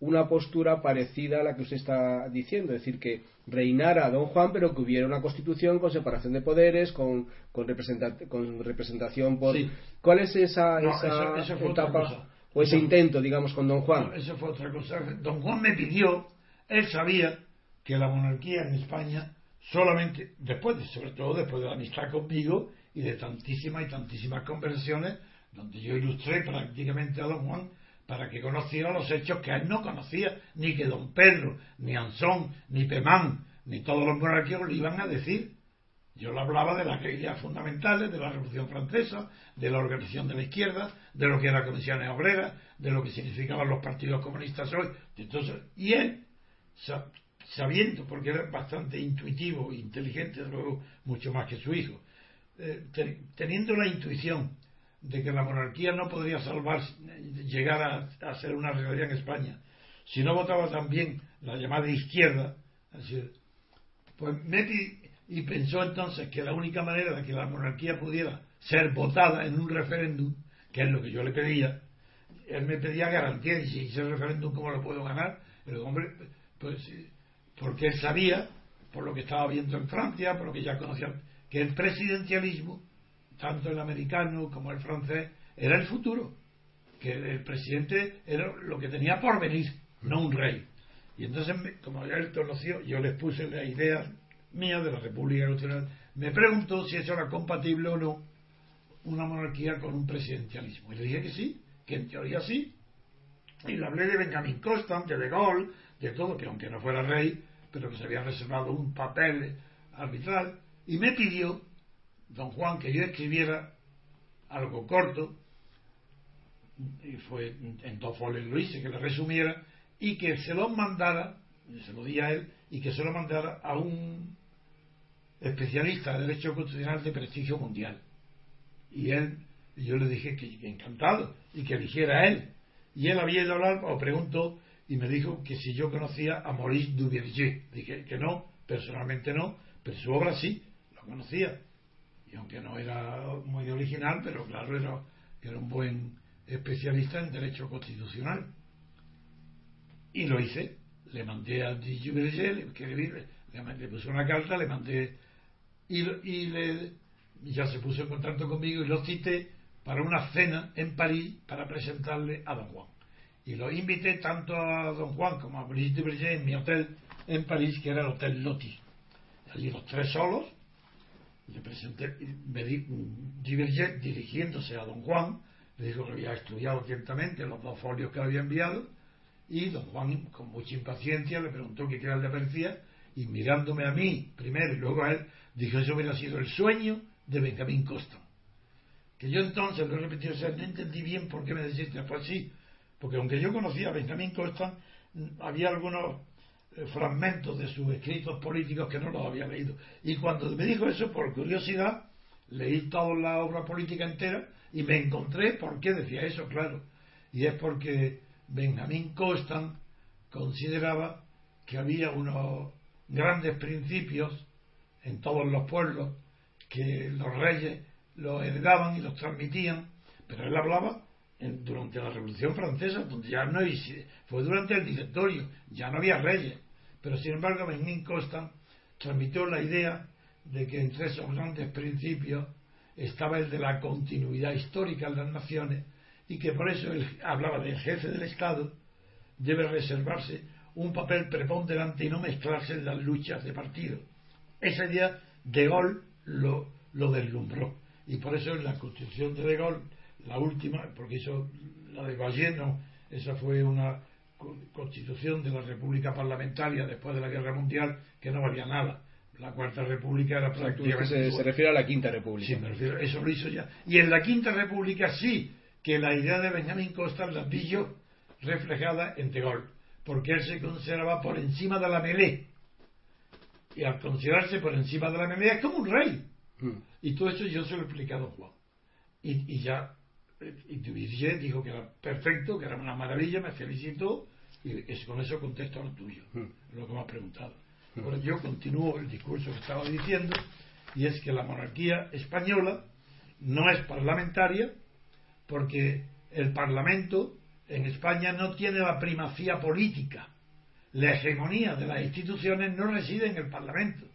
una postura parecida a la que usted está diciendo, es decir, que reinara don Juan, pero que hubiera una constitución con separación de poderes, con, con, representa- con representación por... Sí. ¿Cuál es esa, No, esa etapa o ese intento, digamos, con don Juan? No, eso fue otra cosa. Don Juan me pidió, él sabía que la monarquía en España solamente, después de, sobre todo después de la amistad conmigo y de tantísimas y tantísimas conversaciones, donde yo ilustré prácticamente a don Juan para que conociera los hechos que él no conocía, ni que don Pedro, ni Anzón, ni Pemán, ni todos los monarquías le iban a decir. Yo le hablaba de las ideas fundamentales de la Revolución Francesa, de la organización de la izquierda, de lo que eran comisiones obreras, de lo que significaban los partidos comunistas hoy. Entonces, y él, sabiendo, porque era bastante intuitivo inteligente, luego mucho más que su hijo, eh, te- teniendo la intuición de que la monarquía no podría salvar, llegar a, a ser una realidad en España, si no votaba también la llamada izquierda, decir, pues me pi- y pensó entonces que la única manera de que la monarquía pudiera ser votada en un referéndum, que es lo que yo le pedía, él me pedía garantía y si ese referéndum cómo lo puedo ganar, el hombre, porque él sabía, por lo que estaba viendo en Francia, por lo que ya conocía, que el presidencialismo, tanto el americano como el francés, era el futuro, que el presidente era lo que tenía por venir, no un rey. Y entonces, como él conoció, yo les puse la idea mía de la República Nacional, me preguntó si eso era compatible o no una monarquía con un presidencialismo. Y le dije que sí, que en teoría sí. Y le hablé de Benjamin Constant, de De Gaulle, de todo, que aunque no fuera rey, pero que se había reservado un papel arbitral. Y me pidió, don Juan, que yo escribiera algo corto, y fue en dos folios lo hice, que le resumiera, y que se lo mandara, se lo di a él, y que se lo mandara a un especialista de derecho constitucional de prestigio mundial. Y él, yo le dije que encantado, y que eligiera a él. Y él había ido a hablar, o preguntó, y me dijo que si yo conocía a Maurice Duverger. Dije que no, personalmente no, pero su obra sí, lo conocía. Y aunque no era muy original, pero claro, era, era un buen especialista en derecho constitucional. Y lo hice. Le mandé a Duverger, le escribí, le, puse una carta, le mandé y, y le, ya se puso en contacto conmigo y lo cité para una cena en París para presentarle a don Juan. Y lo invité tanto a don Juan como a Brigitte Berger en mi hotel en París, que era el Hotel Loti. Allí los tres solos, le presenté, me di, Diverger dirigiéndose a don Juan, le dijo que había estudiado atentamente los dos folios que había enviado, y don Juan, con mucha impaciencia, le preguntó qué era le parecía, y mirándome a mí primero y luego a él, dijo: Eso hubiera sido el sueño de Benjamín Constant. Que yo entonces lo he repetido, o sea, no entendí bien por qué me deciste, pues sí, porque aunque yo conocía a Benjamín Constant, había algunos eh, fragmentos de sus escritos políticos que no los había leído. Y cuando me dijo eso, por curiosidad, leí toda la obra política entera y me encontré por qué decía eso, claro. Y es porque Benjamín Constant consideraba que había unos grandes principios en todos los pueblos que los reyes los heredaban y los transmitían, pero él hablaba durante la Revolución Francesa, donde ya no fue durante el directorio, ya no había reyes, pero sin embargo Benjamin Constant transmitió la idea de que entre esos grandes principios estaba el de la continuidad histórica en las naciones y que por eso él hablaba del jefe del Estado debe reservarse un papel preponderante y no mezclarse en las luchas de partido. Esa idea De Gaulle lo, lo deslumbró. Y por eso en la constitución de De Gaulle, la última, porque eso, la de Balleno, esa fue una co- constitución de la República Parlamentaria después de la Guerra Mundial que no valía nada. La Cuarta República era prácticamente. se, refiere a la Quinta República. Sí, me refiero, eso lo hizo ya. Y en la Quinta República sí, que la idea de Benjamín Constant la yo reflejada en Gaulle, porque él se consideraba por encima de la melé. Y al considerarse por encima de la melé es como un rey. Mm. Y todo eso yo se lo he explicado a Juan. Y, y ya, eh, y Duvivier dijo que era perfecto, que era una maravilla, me felicitó, y es, con eso contesto a lo tuyo, Mm. lo que me has preguntado. Ahora yo continúo el discurso que estaba diciendo, y es que la monarquía española no es parlamentaria, porque el Parlamento en España no tiene la primacía política. La hegemonía de las instituciones no reside en el Parlamento.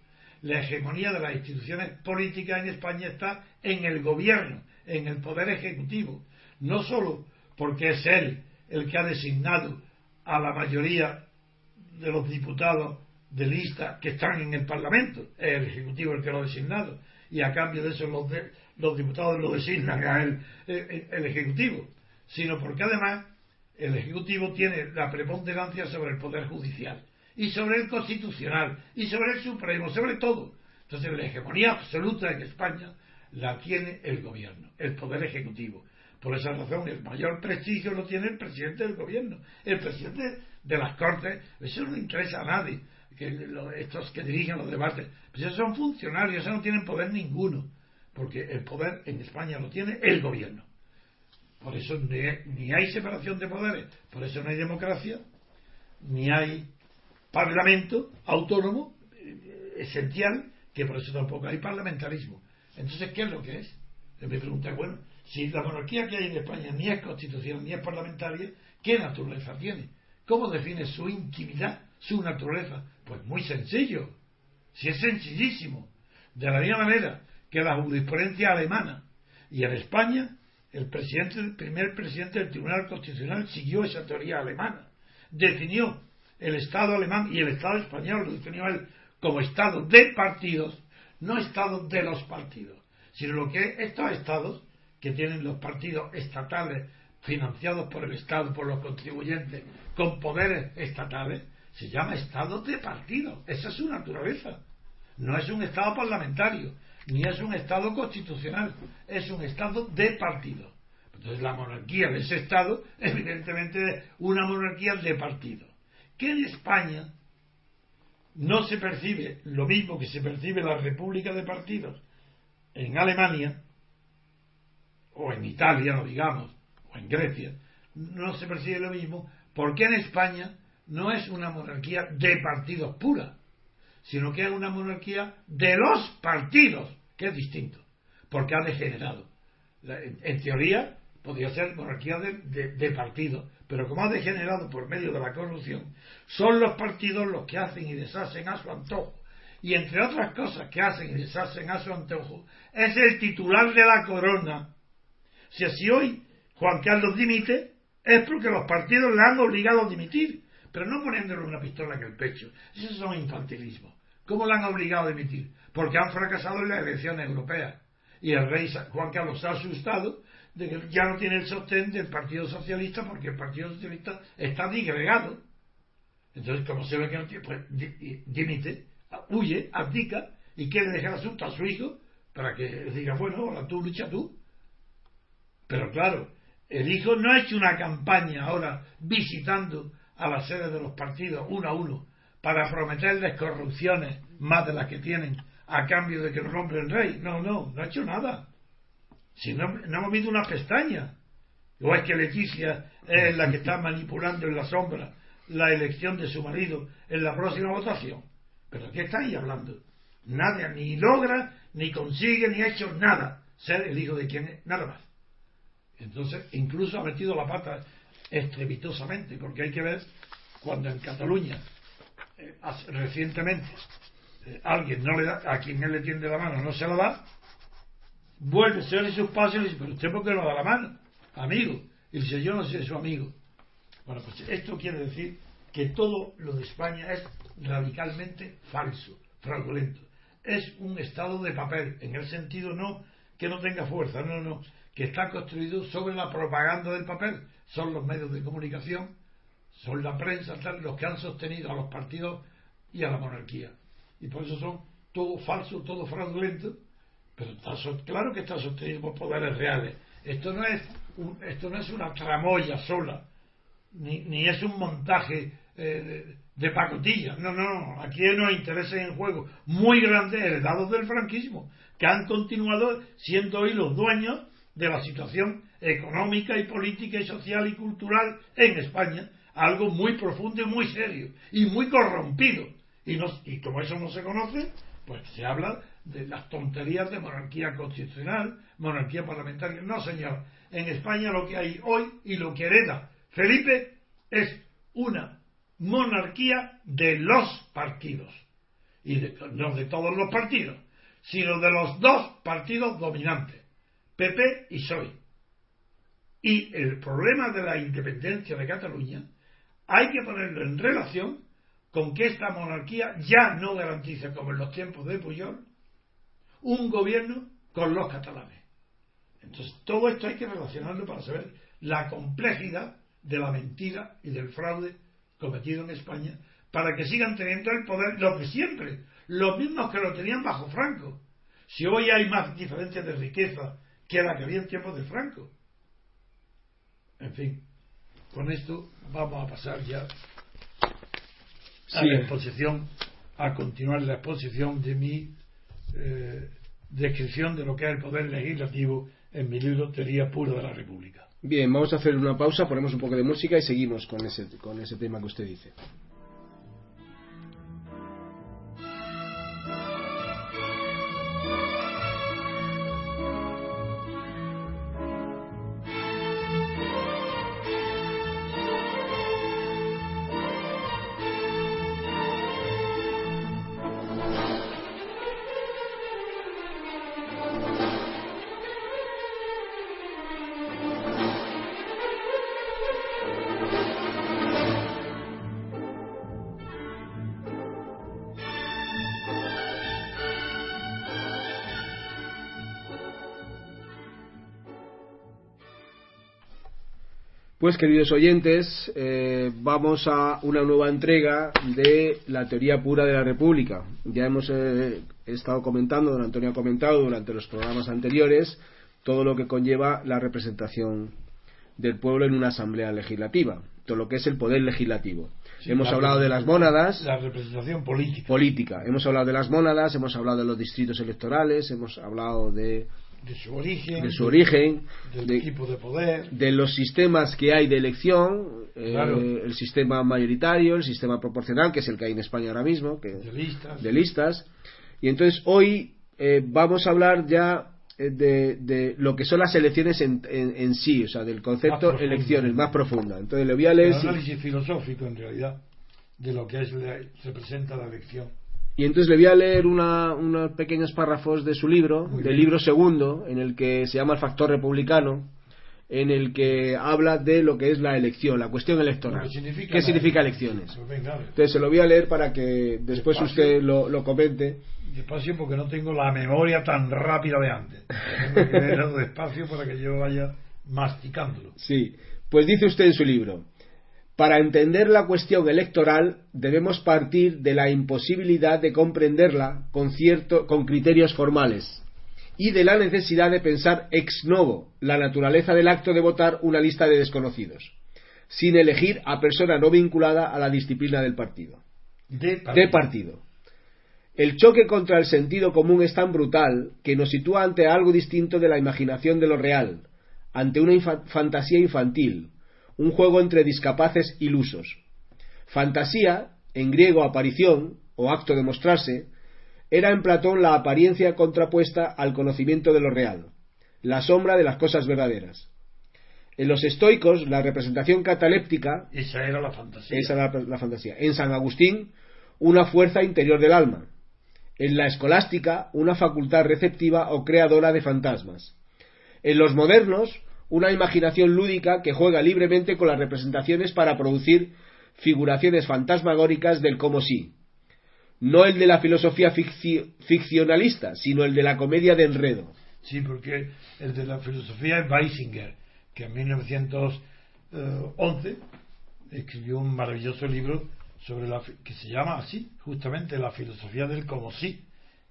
La hegemonía de las instituciones políticas en España está en el gobierno, en el poder ejecutivo. No solo porque es él el que ha designado a la mayoría de los diputados de lista que están en el Parlamento, es el Ejecutivo el que lo ha designado, y a cambio de eso los, los diputados lo designan a él, el Ejecutivo, sino porque además el Ejecutivo tiene la preponderancia sobre el Poder Judicial, y sobre el Constitucional, y sobre el Supremo, sobre todo. Entonces la hegemonía absoluta en España la tiene el Gobierno, el Poder Ejecutivo. Por esa razón, el mayor prestigio lo tiene el presidente del gobierno. El presidente de las Cortes, eso no interesa a nadie, que estos que dirigen los debates, pues esos son funcionarios, esos no tienen poder ninguno, porque el poder en España lo tiene el gobierno. Por eso ni hay separación de poderes, por eso no hay democracia, ni hay parlamento autónomo eh, esencial, que por eso tampoco hay parlamentarismo. Entonces, ¿qué es lo que es? Me pregunta, bueno, si la monarquía que hay en España ni es constitucional ni es parlamentaria, ¿qué naturaleza tiene? ¿Cómo define su intimidad, su naturaleza? Pues muy sencillo. Si es sencillísimo. De la misma manera que la jurisprudencia alemana y en España, el presidente, el primer presidente del Tribunal Constitucional siguió esa teoría alemana. Definió el Estado alemán y el Estado español lo definió él como Estado de partidos, no Estado de los partidos, sino lo que estos Estados que tienen los partidos estatales financiados por el Estado, por los contribuyentes, con poderes estatales, se llama Estado de partido. Esa es su naturaleza. No es un Estado parlamentario, ni es un Estado constitucional, es un Estado de partido. Entonces la monarquía de ese Estado, evidentemente, es una monarquía de partido. Que en España no se percibe lo mismo que se percibe la República de Partidos en Alemania, o en Italia, no digamos, o en Grecia, no se percibe lo mismo, porque en España no es una monarquía de partidos pura, sino que es una monarquía de los partidos, que es distinto, porque ha degenerado. En, teoría podría ser monarquía de, de partidos, pero como ha degenerado por medio de la corrupción, son los partidos los que hacen y deshacen a su antojo. Y entre otras cosas que hacen y deshacen a su antojo, es el titular de la corona si así hoy Juan Carlos dimite, es porque los partidos le han obligado a dimitir, pero no poniéndole una pistola en el pecho. Esos son infantilismos. ¿Cómo le han obligado a dimitir? Porque han fracasado en las elecciones europeas. Y el rey Juan Carlos se ha asustado de que ya no tiene el sostén del Partido Socialista porque el Partido Socialista está digregado. Entonces, como se ve que no tiene, pues dimite, huye, abdica y quiere dejar el asunto a su hijo para que diga, bueno, ahora tú lucha tú. Pero claro, el hijo no ha hecho una campaña ahora visitando a las sedes de los partidos uno a uno para prometerles corrupciones más de las que tienen a cambio de que lo nombren rey. No, no, no ha hecho nada. Si no, no hemos visto una pestaña. O es que Leticia es la que está manipulando en la sombra la elección de su marido en la próxima votación. ¿Pero qué estáis hablando? Nadie ni logra, ni consigue, ni ha hecho nada ser el hijo de quien nada más. Entonces, incluso ha metido la pata estrepitosamente, porque hay que ver cuando en Cataluña, eh, recientemente, eh, alguien no le da, a quien él le tiende la mano no se la da, vuelve, se oye sus pasos y dice, pero usted por qué no da la mano, amigo. Y dice, yo no soy su amigo. Bueno, pues esto quiere decir que todo lo de España es radicalmente falso, fraudulento. Es un estado de papel, en el sentido no que no tenga fuerza, no, no, que está construido sobre la propaganda del papel. Son los medios de comunicación, son la prensa, los que han sostenido a los partidos y a la monarquía. Y por eso son todo falso, todo fraudulento, pero está, claro que está sostenido por poderes reales. Esto no es, esto no es una tramoya sola, ni, ni es un montaje eh, de, pacotilla. No, no, aquí hay unos intereses en juego muy grandes heredados del franquismo, que han continuado siendo hoy los dueños de la situación económica y política y social y cultural en España, algo muy profundo y muy serio y muy corrompido. Y, y como eso no se conoce, pues se habla de las tonterías de monarquía constitucional, monarquía parlamentaria. No, señor. En España lo que hay hoy y lo que hereda Felipe es una monarquía de los partidos. Y no de todos los partidos, sino de los dos partidos dominantes, PP y PSOE. Y el problema de la independencia de Cataluña hay que ponerlo en relación con que esta monarquía ya no garantiza, como en los tiempos de Puyol, un gobierno con los catalanes. Entonces, todo esto hay que relacionarlo para saber la complejidad de la mentira y del fraude cometido en España para que sigan teniendo el poder los de siempre, los mismos que lo tenían bajo Franco. Si hoy hay más diferencias de riqueza que la que había en tiempos de Franco. En fin, con esto vamos a pasar ya a la exposición, a continuar la exposición de mi eh, descripción de lo que es el poder legislativo en mi libro Teoría Pura de la República. Bien, vamos a hacer una pausa, ponemos un poco de música y seguimos con ese, con ese tema que usted dice. Pues queridos oyentes, eh, vamos a una nueva entrega de la teoría pura de la República. Ya hemos eh, estado comentando, don Antonio ha comentado durante los programas anteriores todo lo que conlleva la representación del pueblo en una asamblea legislativa, todo lo que es el poder legislativo. hemos hablado de las mónadas. La representación política. Política. Hemos hablado de las mónadas, hemos hablado de los distritos electorales, hemos hablado de de su origen, de su origen del de, tipo de poder, de los sistemas que hay de elección, eh, el sistema mayoritario, el sistema proporcional, que es el que hay en España ahora mismo, que, de listas. de listas. Y entonces hoy eh, vamos a hablar ya eh, de, de, lo que son las elecciones en, en, en sí, o sea, del concepto Más elecciones más profunda. Entonces le voy a leer. el si- análisis filosófico en realidad de lo que es la- representa la elección. Y entonces le voy a leer una- unos pequeños párrafos de su libro, Muy del bien. libro segundo, en el que se llama El factor republicano, en el que habla de lo que es la elección, la cuestión electoral. Significa ¿Qué significa elecciones? Pues. Entonces se lo voy a leer para que después Despacio. usted lo, lo comente. Despacio porque no tengo la memoria tan rápida de antes. Tengo que leerlo despacio para que yo vaya masticándolo. Sí, pues dice usted en su libro, para entender la cuestión electoral debemos partir de la imposibilidad de comprenderla con, cierto, con criterios formales y de la necesidad de pensar ex novo la naturaleza del acto de votar una lista de desconocidos, sin elegir a persona no vinculada a la disciplina del partido. De De partido. El choque contra el sentido común es tan brutal que nos sitúa ante algo distinto de la imaginación de lo real, ante una infa- fantasía infantil, un juego entre discapaces ilusos. Fantasía, en griego aparición, o acto de mostrarse, era en Platón la apariencia contrapuesta al conocimiento de lo real, la sombra de las cosas verdaderas. En los estoicos, la representación cataléptica Esa era la fantasía. esa era la, la fantasía. En San Agustín, una fuerza interior del alma. En la escolástica, una facultad receptiva o creadora de fantasmas. En los modernos, una imaginación lúdica que juega libremente con las representaciones para producir figuraciones fantasmagóricas del como sí. No el de la filosofía ficci- ficcionalista, sino el de la comedia de enredo. Sí, porque el de la filosofía es Weisinger, que en 1911 escribió un maravilloso libro sobre la, que se llama así, justamente la filosofía del como sí,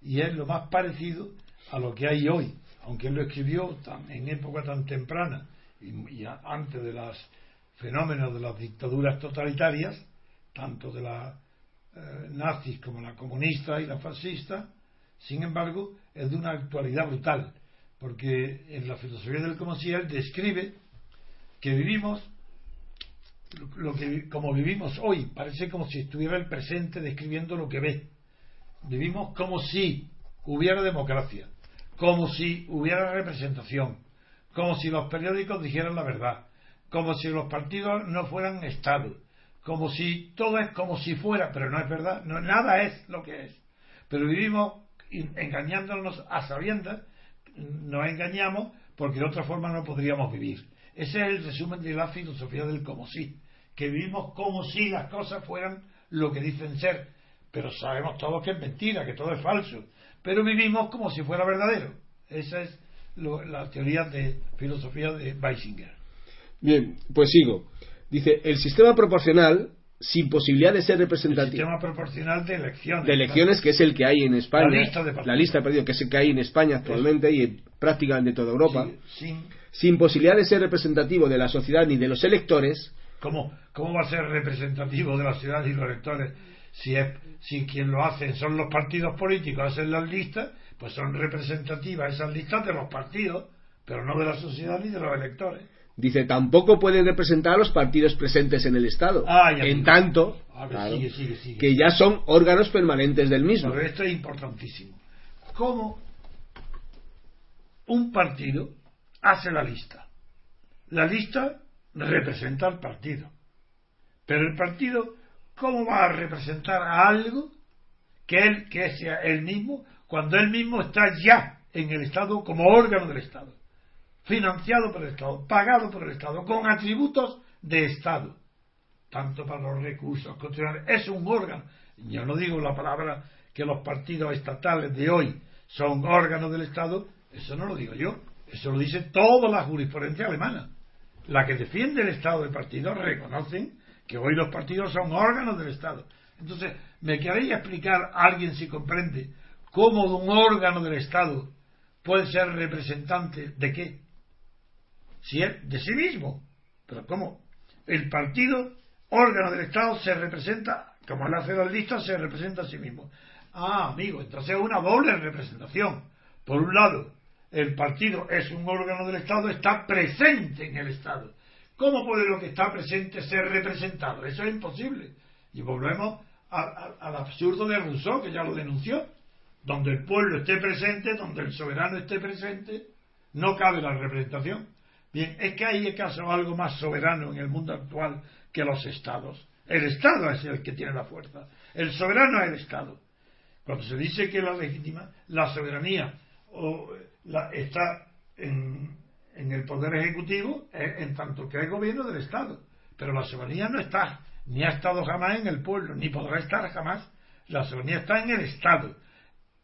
y es lo más parecido a lo que hay hoy, aunque él lo escribió en época tan temprana y, antes de los fenómenos de las dictaduras totalitarias, tanto de la eh, nazis como la comunista y la fascista, sin embargo, es de una actualidad brutal, porque en la filosofía del como si él describe que vivimos lo que como vivimos hoy, parece como si estuviera el presente describiendo lo que ve. Vivimos como si hubiera democracia, como si hubiera representación, como si los periódicos dijeran la verdad, como si los partidos no fueran Estado, como si todo es como si fuera, pero no es verdad, no, nada es lo que es. Pero vivimos engañándonos a sabiendas, nos engañamos porque de otra forma no podríamos vivir. Ese es el resumen de la filosofía del como si, que vivimos como si las cosas fueran lo que dicen ser, pero sabemos todos que es mentira, que todo es falso, pero vivimos como si fuera verdadero. Esa es la teoría de filosofía de Weisinger. Bien, pues sigo. Dice, el sistema proporcional, sin posibilidad de ser representativo. El sistema proporcional de elecciones. De elecciones, que es el que hay en España. La lista de partidos. La lista de partidos, que es el que hay en España actualmente y en prácticamente toda Europa. Sí, sin- Sin posibilidad de ser representativo de la sociedad ni de los electores, ¿Cómo, ¿Cómo va a ser representativo de la ciudad y los electores si, es, si quien lo hacen son los partidos políticos, hacen las listas, pues son representativas esas listas de los partidos, pero no de la sociedad ni de los electores. dice, tampoco pueden representar a los partidos presentes en el Estado. Ah, ya en tanto, ver, claro, sigue, sigue, sigue. que ya son órganos permanentes del mismo. Pero esto es importantísimo. ¿Cómo un partido hace la lista? La lista representa al partido. Pero el partido, ¿cómo va a representar a algo que él que sea él mismo cuando él mismo está ya en el Estado como órgano del Estado? Financiado por el Estado, pagado por el Estado, con atributos de Estado tanto para los recursos constitucionales, es un órgano. Yo no digo la palabra que los partidos estatales de hoy son órganos del Estado, eso no lo digo yo, eso lo dice toda la jurisprudencia alemana. La que defiende el Estado de partidos reconocen que hoy los partidos son órganos del Estado. Entonces, ¿me queréis explicar a alguien si comprende cómo un órgano del Estado puede ser representante de qué? Si es de sí mismo. Pero ¿cómo? El partido, órgano del Estado, se representa, como él hace las listas, se representa a sí mismo. Ah, amigo, entonces es una doble representación. Por un lado, el partido es un órgano del Estado, está presente en el Estado. ¿Cómo puede lo que está presente ser representado? Eso es imposible. Y volvemos al absurdo de Rousseau, que ya lo denunció. Donde el pueblo esté presente, donde el soberano esté presente, no cabe la representación. Bien, es que hay acaso algo más soberano en el mundo actual que los estados. El Estado es el que tiene la fuerza. El soberano es el Estado. Cuando se dice que la legítima, la soberanía la- está en, en el poder ejecutivo, en tanto que hay gobierno del Estado. Pero la soberanía no está, ni ha estado jamás en el pueblo, ni podrá estar jamás. La soberanía está en el Estado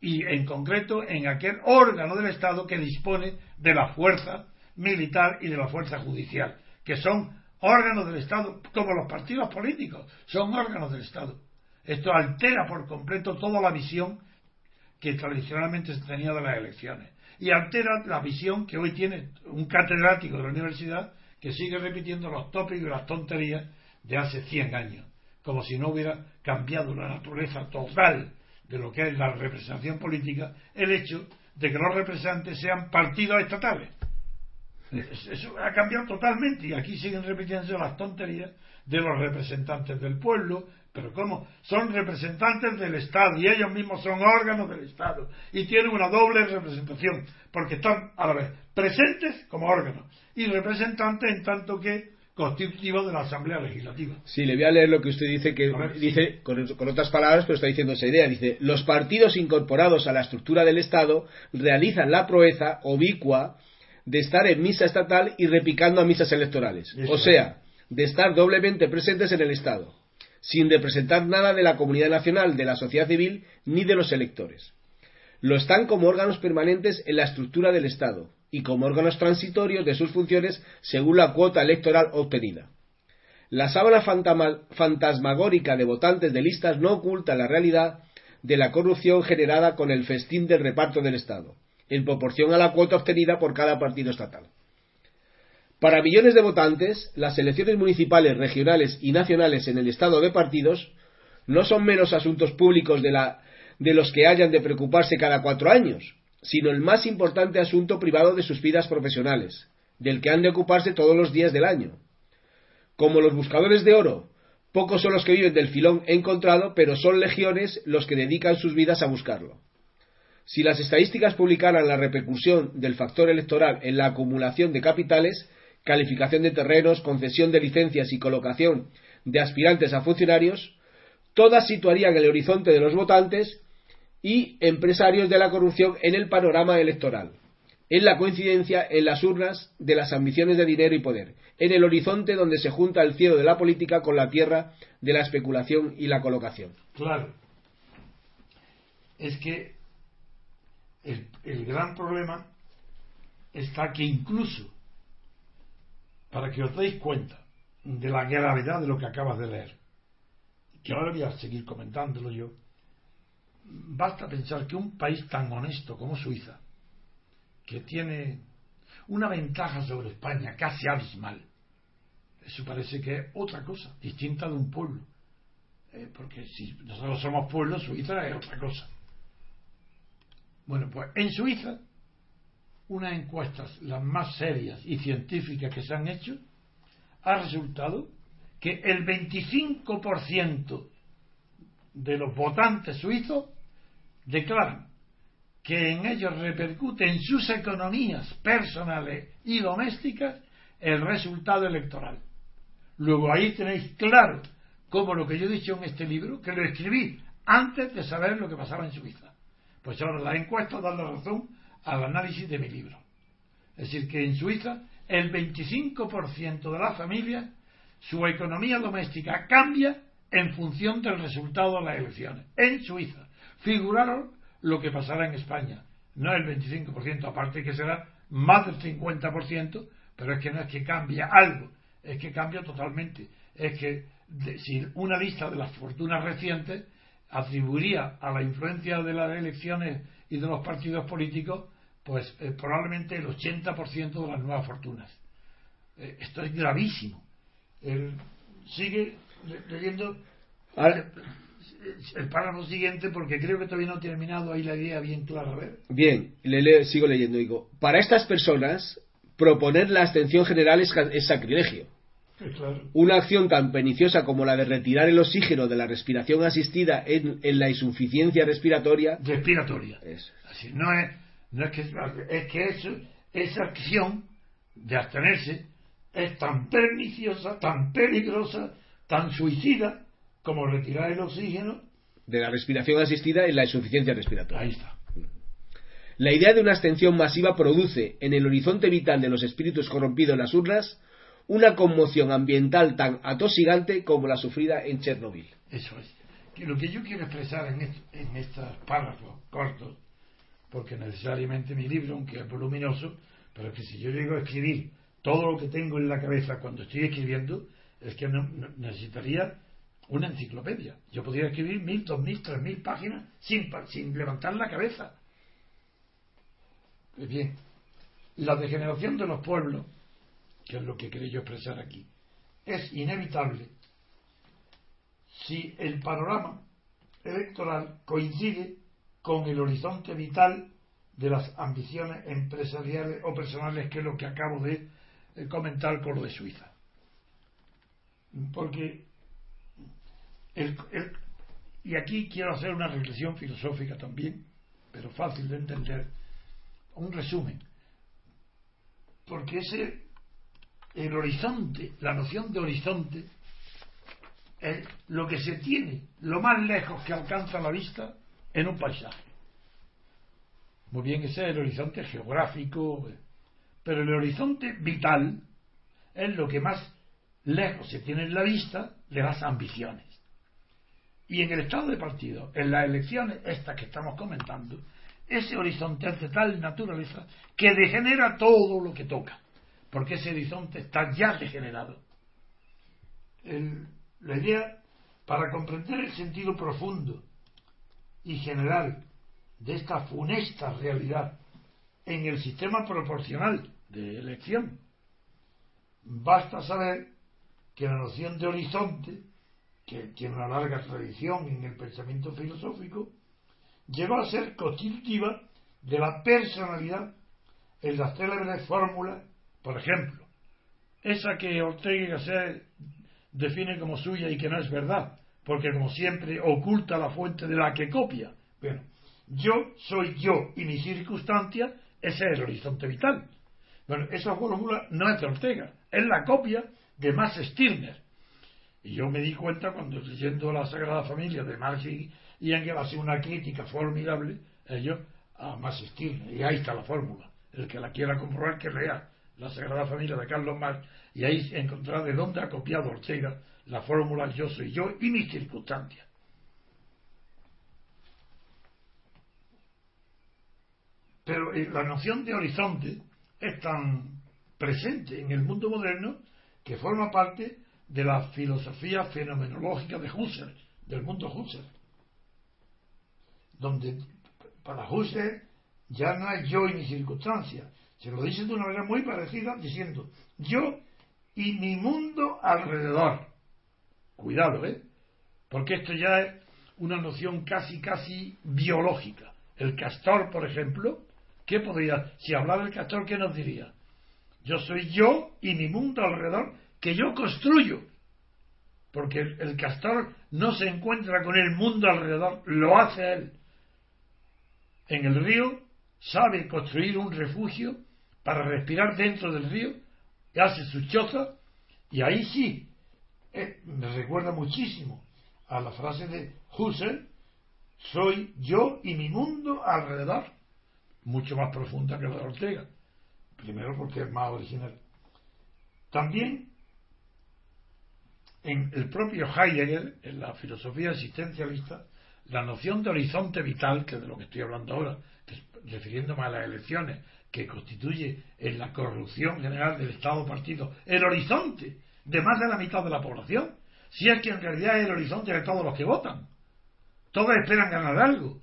y en concreto en aquel órgano del Estado que dispone de la fuerza militar y de la fuerza judicial, que son órganos del Estado, como los partidos políticos, son órganos del Estado. Esto altera por completo toda la visión que tradicionalmente se tenía de las elecciones y altera la visión que hoy tiene un catedrático de la universidad que sigue repitiendo los tópicos y las tonterías de hace 100 años, como si no hubiera cambiado la naturaleza total de lo que es la representación política, el hecho de que los representantes sean partidos estatales. Es- Eso ha cambiado totalmente y aquí siguen repitiéndose las tonterías de los representantes del pueblo, pero ¿cómo? Son representantes del Estado y ellos mismos son órganos del Estado y tienen una doble representación porque están a la vez presentes como órganos y representantes en tanto que constitutivos de la Asamblea Legislativa. Sí, le voy a leer lo que usted dice, que ver, dice con, con otras palabras, pero está diciendo esa idea. Dice, los partidos incorporados a la estructura del Estado realizan la proeza obicua de estar en misa estatal y repicando a misas electorales. Eso O sea, de estar doblemente presentes en el Estado, sin representar nada de la comunidad nacional, de la sociedad civil, ni de los electores. Lo están como órganos permanentes en la estructura del Estado y como órganos transitorios de sus funciones según la cuota electoral obtenida. La sábana fantasmagórica de votantes de listas no oculta la realidad de la corrupción generada con el festín del reparto del Estado, en proporción a la cuota obtenida por cada partido estatal. Para millones de votantes, las elecciones municipales, regionales y nacionales en el Estado de partidos no son menos asuntos públicos de, de los que hayan de preocuparse cada cuatro años, sino el más importante asunto privado de sus vidas profesionales, del que han de ocuparse todos los días del año. Como los buscadores de oro, pocos son los que viven del filón encontrado, pero son legiones los que dedican sus vidas a buscarlo. Si las estadísticas publicaran la repercusión del factor electoral en la acumulación de capitales, calificación de terrenos, concesión de licencias y colocación de aspirantes a funcionarios, todas situarían el horizonte de los votantes y empresarios de la corrupción en el panorama electoral, en la coincidencia en las urnas de las ambiciones de dinero y poder, en el horizonte donde se junta el cielo de la política con la tierra de la especulación y la colocación. Claro. Es que el, el gran problema está que incluso, para que os deis cuenta de la gravedad de lo que acabas de leer, que ahora voy a seguir comentándolo yo, basta pensar que un país tan honesto como Suiza, que tiene una ventaja sobre España casi abismal, eso parece que es otra cosa, distinta de un pueblo. Eh, porque si nosotros somos pueblo, Suiza es otra cosa. Bueno, pues en Suiza, unas encuestas las más serias y científicas que se han hecho, ha resultado que el 25% de los votantes suizos declaran que en ellos repercute en sus economías personales y domésticas el resultado electoral. Luego ahí tenéis claro cómo lo que yo he dicho en este libro, que lo escribí antes de saber lo que pasaba en Suiza. Pues ahora las encuestas dan la razón al análisis de mi libro. Es decir, que en Suiza el 25% de las familias, su economía doméstica cambia en función del resultado de las elecciones. En Suiza. Figuraron lo que pasará en España. No el 25%, aparte que será más del 50%, pero es que no es que cambie algo, es que cambia totalmente. Es que si una lista de las fortunas recientes atribuiría a la influencia de las elecciones y de los partidos políticos, pues eh, probablemente el 80% de las nuevas fortunas. Eh, esto es gravísimo. sigue leyendo el párrafo siguiente porque creo que todavía no ha terminado ahí la idea bien clara. A ver. Bien, le sigo leyendo. Digo, para estas personas, proponer la abstención general es, es sacrilegio. Una acción tan perniciosa como la de retirar el oxígeno de la respiración asistida en, en la insuficiencia respiratoria. Respiratoria. Así, no es, no es que, es que eso, esa acción de abstenerse es tan perniciosa, tan peligrosa, tan suicida como retirar el oxígeno de la respiración asistida en la insuficiencia respiratoria. Ahí está. La idea de una abstención masiva produce en el horizonte vital de los espíritus corrompidos en las urnas una conmoción ambiental tan atosigante como la sufrida en Chernóbil. Eso es. Que lo que yo quiero expresar en, en estos párrafos cortos, porque necesariamente mi libro, aunque es voluminoso, pero que si yo llego a escribir todo lo que tengo en la cabeza cuando estoy escribiendo, es que no, necesitaría una enciclopedia. Yo podría escribir mil, dos mil, tres mil páginas sin, sin levantar la cabeza. Bien, la degeneración de los pueblos que es lo que quería yo expresar aquí, es inevitable si el panorama electoral coincide con el horizonte vital de las ambiciones empresariales o personales, que es lo que acabo de comentar con lo de Suiza. Porque, y aquí quiero hacer una reflexión filosófica también, pero fácil de entender, un resumen, porque ese el horizonte, la noción de horizonte, es lo que se tiene, lo más lejos que alcanza la vista en un paisaje. Muy bien, ese es el horizonte geográfico, pero el horizonte vital es lo que más lejos se tiene en la vista de las ambiciones. Y en el estado de partido, en las elecciones estas que estamos comentando, ese horizonte es de tal naturaleza que degenera todo lo que toca porque ese horizonte está ya degenerado. la idea, para comprender el sentido profundo y general de esta funesta realidad en el sistema proporcional de elección, basta saber que la noción de horizonte, que tiene una larga tradición en el pensamiento filosófico, llegó a ser constitutiva de la personalidad en las célebres fórmulas por ejemplo, esa que Ortega define como suya y que no es verdad, porque como siempre oculta la fuente de la que copia. Bueno, yo soy yo y mi circunstancia, ese es el horizonte vital. Bueno, esa fórmula no es de Ortega, es la copia de Max Stirner. Y yo me di cuenta cuando leyendo la Sagrada Familia de Marx y, Engels hace una crítica formidable ellos a Max Stirner. Y ahí está la fórmula. El que la quiera comprobar que lea la Sagrada Familia de Carlos Marx y ahí encontrará de dónde ha copiado Ortega la fórmula yo soy yo y mis circunstancias. Pero eh, la noción de horizonte es tan presente en el mundo moderno que forma parte de la filosofía fenomenológica de Husserl, del mundo Husserl, donde para Husserl ya no es yo y mi circunstancia, se lo dice de una manera muy parecida diciendo yo y mi mundo alrededor. Cuidado, ¿eh? Porque esto ya es una noción casi, casi biológica. El castor, por ejemplo, ¿qué podría, si hablara el castor, qué nos diría? Yo soy yo y mi mundo alrededor que yo construyo. Porque el, castor no se encuentra con el mundo alrededor, lo hace él. En el río sabe construir un refugio para respirar dentro del río, hace su choza, y ahí sí, eh, me recuerda muchísimo a la frase de Husserl, soy yo y mi mundo alrededor, mucho más profunda que la de Ortega, primero porque es más original. También en el propio Heidegger, en la filosofía existencialista, la noción de horizonte vital, que es de lo que estoy hablando ahora, refiriéndome a las elecciones, que constituye en la corrupción general del Estado partido el horizonte de más de la mitad de la población, si es que en realidad es el horizonte de todos los que votan. Todos esperan ganar algo.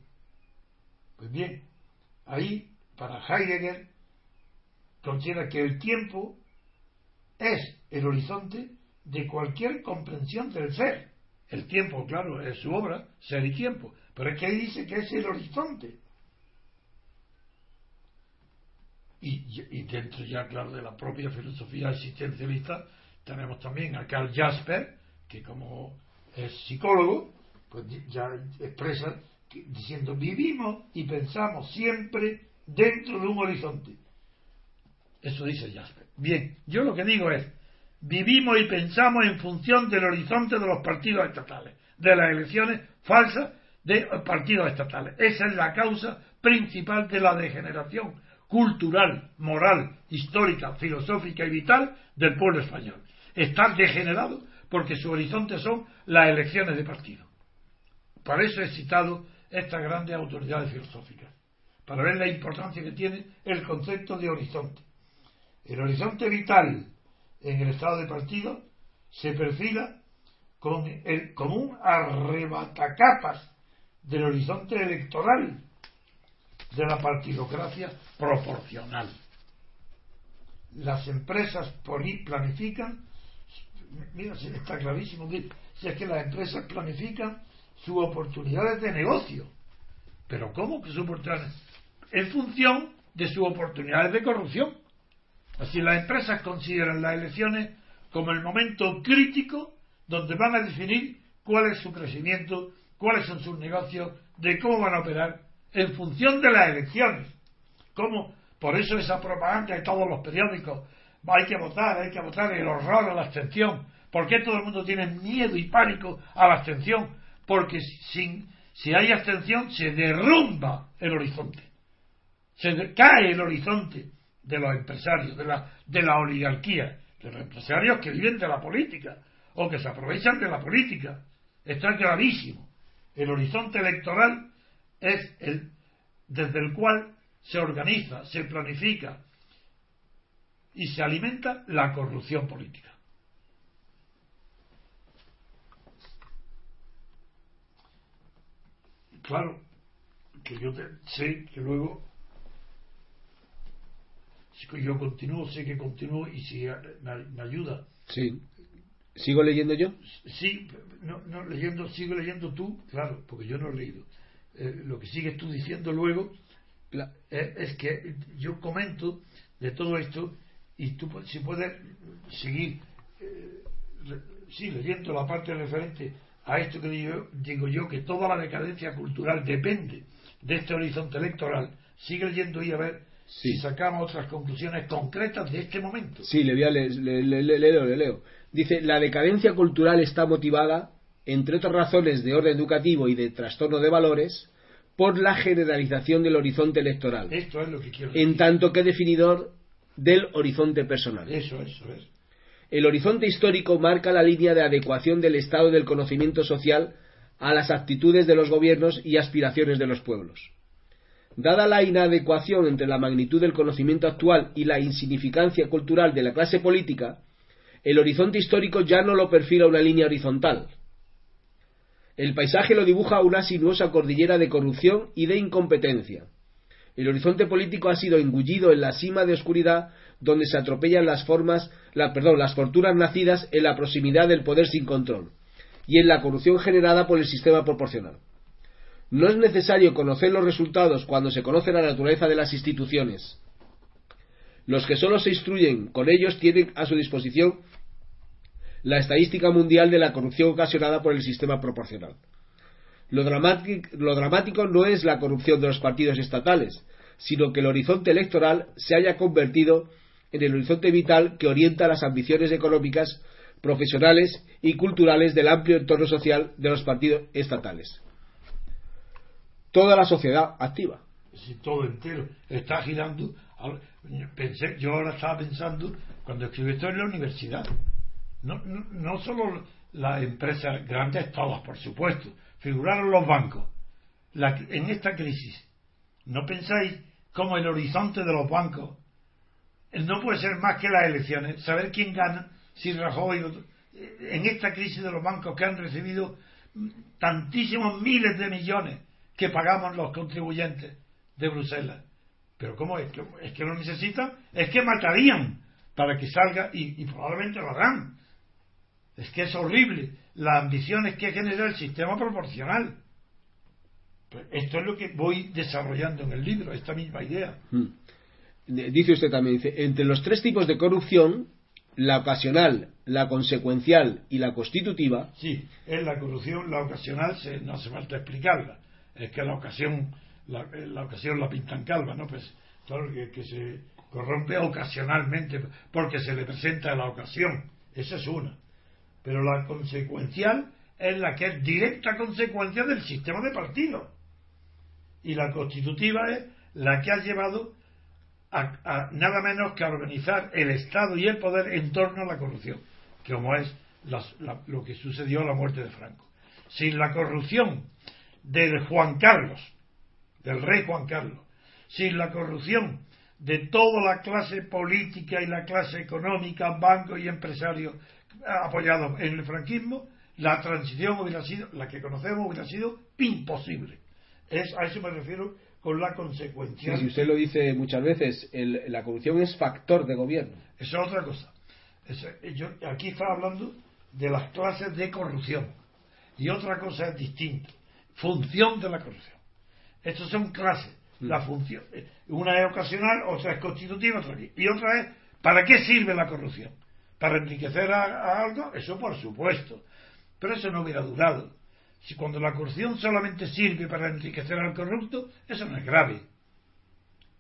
Pues bien, ahí, para Heidegger, considera que el tiempo es el horizonte de cualquier comprensión del ser. El tiempo, claro, es su obra, ser y tiempo, pero es que ahí dice que es el horizonte. Y, dentro ya, claro, de la propia filosofía existencialista, tenemos también a Carl Jasper, que como es psicólogo, pues ya expresa diciendo vivimos y pensamos siempre dentro de un horizonte. Eso dice Jasper. Bien, yo lo que digo es, vivimos y pensamos en función del horizonte de los partidos estatales, de las elecciones falsas de partidos estatales. Esa es la causa principal de la degeneración cultural, moral, histórica, filosófica y vital del pueblo español. Está degenerado porque su horizonte son las elecciones de partido. Por eso he citado estas grandes autoridades filosóficas, para ver la importancia que tiene el concepto de horizonte. El horizonte vital en el estado de partido se perfila con el, como un arrebatacapas del horizonte electoral de la partidocracia proporcional. Las empresas planifican, mira, está clarísimo, si es que las empresas planifican sus oportunidades de negocio. Pero ¿cómo que sus oportunidades? En función de sus oportunidades de corrupción. Así las empresas consideran las elecciones como el momento crítico donde van a definir cuál es su crecimiento, cuáles son sus negocios, de cómo van a operar en función de las elecciones. ¿Cómo? Por eso esa propaganda de todos los periódicos, hay que votar, hay que votar, el horror a la abstención. ¿Por qué todo el mundo tiene miedo y pánico a la abstención? Porque sin, si hay abstención se derrumba el horizonte. Se cae el horizonte de los empresarios, de la, oligarquía, de los empresarios que viven de la política o que se aprovechan de la política. Está clarísimo. El horizonte electoral es el desde el cual se organiza, se planifica y se alimenta la corrupción política. Claro, que yo sé que luego, si yo continúo, sé que continúo y si me, ayuda. Sí. ¿Sigo leyendo yo? Sí, no, no, leyendo, sigo leyendo tú, claro, porque yo no he leído. Eh, lo que sigues tú diciendo luego eh, es que yo comento de todo esto y tú si puedes seguir eh, leyendo la parte referente a esto que digo, digo yo que toda la decadencia cultural depende de este horizonte electoral sigue leyendo y a ver Sí. si sacamos otras conclusiones concretas de este momento. Sí, le, voy a le- le- le- le- leo, le leo. Dice, la decadencia cultural está motivada, entre otras razones de orden educativo y de trastorno de valores, por la generalización del horizonte electoral, Esto es lo que quiero en decir. tanto que definidor del horizonte personal. Eso, eso es. El horizonte histórico marca la línea de adecuación del estado del conocimiento social a las actitudes de los gobiernos y aspiraciones de los pueblos. Dada la inadecuación entre la magnitud del conocimiento actual y la insignificancia cultural de la clase política, el horizonte histórico ya no lo perfila una línea horizontal. El paisaje lo dibuja una sinuosa cordillera de corrupción y de incompetencia. El horizonte político ha sido engullido en la cima de oscuridad donde se atropellan las formas, la, perdón, las fortunas nacidas en la proximidad del poder sin control y en la corrupción generada por el sistema proporcional. No es necesario conocer los resultados cuando se conoce la naturaleza de las instituciones. Los que solo se instruyen con ellos tienen a su disposición la estadística mundial de la corrupción ocasionada por el sistema proporcional. Lo, dramátic- lo dramático no es la corrupción de los partidos estatales, sino que el horizonte electoral se haya convertido en el horizonte vital que orienta las ambiciones económicas, profesionales y culturales del amplio entorno social de los partidos estatales. Toda la sociedad activa. Si todo entero está girando. Pensé, yo ahora estaba pensando, cuando escribí esto en la universidad, no, no solo las empresas grandes, todas por supuesto, figuraron los bancos. En esta crisis, ¿no pensáis cómo el horizonte de los bancos no puede ser más que las elecciones? Saber quién gana, si Rajoy. o- En esta crisis de los bancos que han recibido tantísimos miles de millones que pagamos los contribuyentes de Bruselas. Pero ¿cómo es? ¿Es que lo necesitan? Es que matarían para que salga y probablemente lo harán. Es que es horrible las ambiciones que genera el sistema proporcional. Pues esto es lo que voy desarrollando en el libro, esta misma idea. Mm. Dice usted también, dice, entre los tres tipos de corrupción, la ocasional, la consecuencial y la constitutiva, Sí, es la corrupción, la ocasional, se- no hace falta explicarla. Es que la ocasión, la, la ocasión la pintan calva, ¿no? Pues todo que se corrompe ocasionalmente porque se le presenta la ocasión. Esa es una. Pero la consecuencial es la que es directa consecuencia del sistema de partidos. Y la constitutiva es la que ha llevado a, nada menos que a organizar el Estado y el poder en torno a la corrupción, que como es lo que sucedió a la muerte de Franco. Sin la corrupción del Juan Carlos, del rey Juan Carlos, sin la corrupción de toda la clase política y la clase económica, bancos y empresarios apoyados en el franquismo, la transición hubiera sido, la que conocemos hubiera sido imposible. Es, a eso me refiero con la sí, consecuencia. si usted lo dice muchas veces, el- la corrupción es factor de gobierno. Eso es otra cosa. Eso- yo aquí estaba hablando de las clases de corrupción. Y otra cosa es distinta. Función de la corrupción. Estas son clases. La función. eh, Una es ocasional, otra es constitutiva, otra aquí. Y otra es, ¿para qué sirve la corrupción? ¿Para enriquecer a, algo? Eso por supuesto. Pero eso no hubiera durado. Si cuando la corrupción solamente sirve para enriquecer al corrupto, eso no es grave.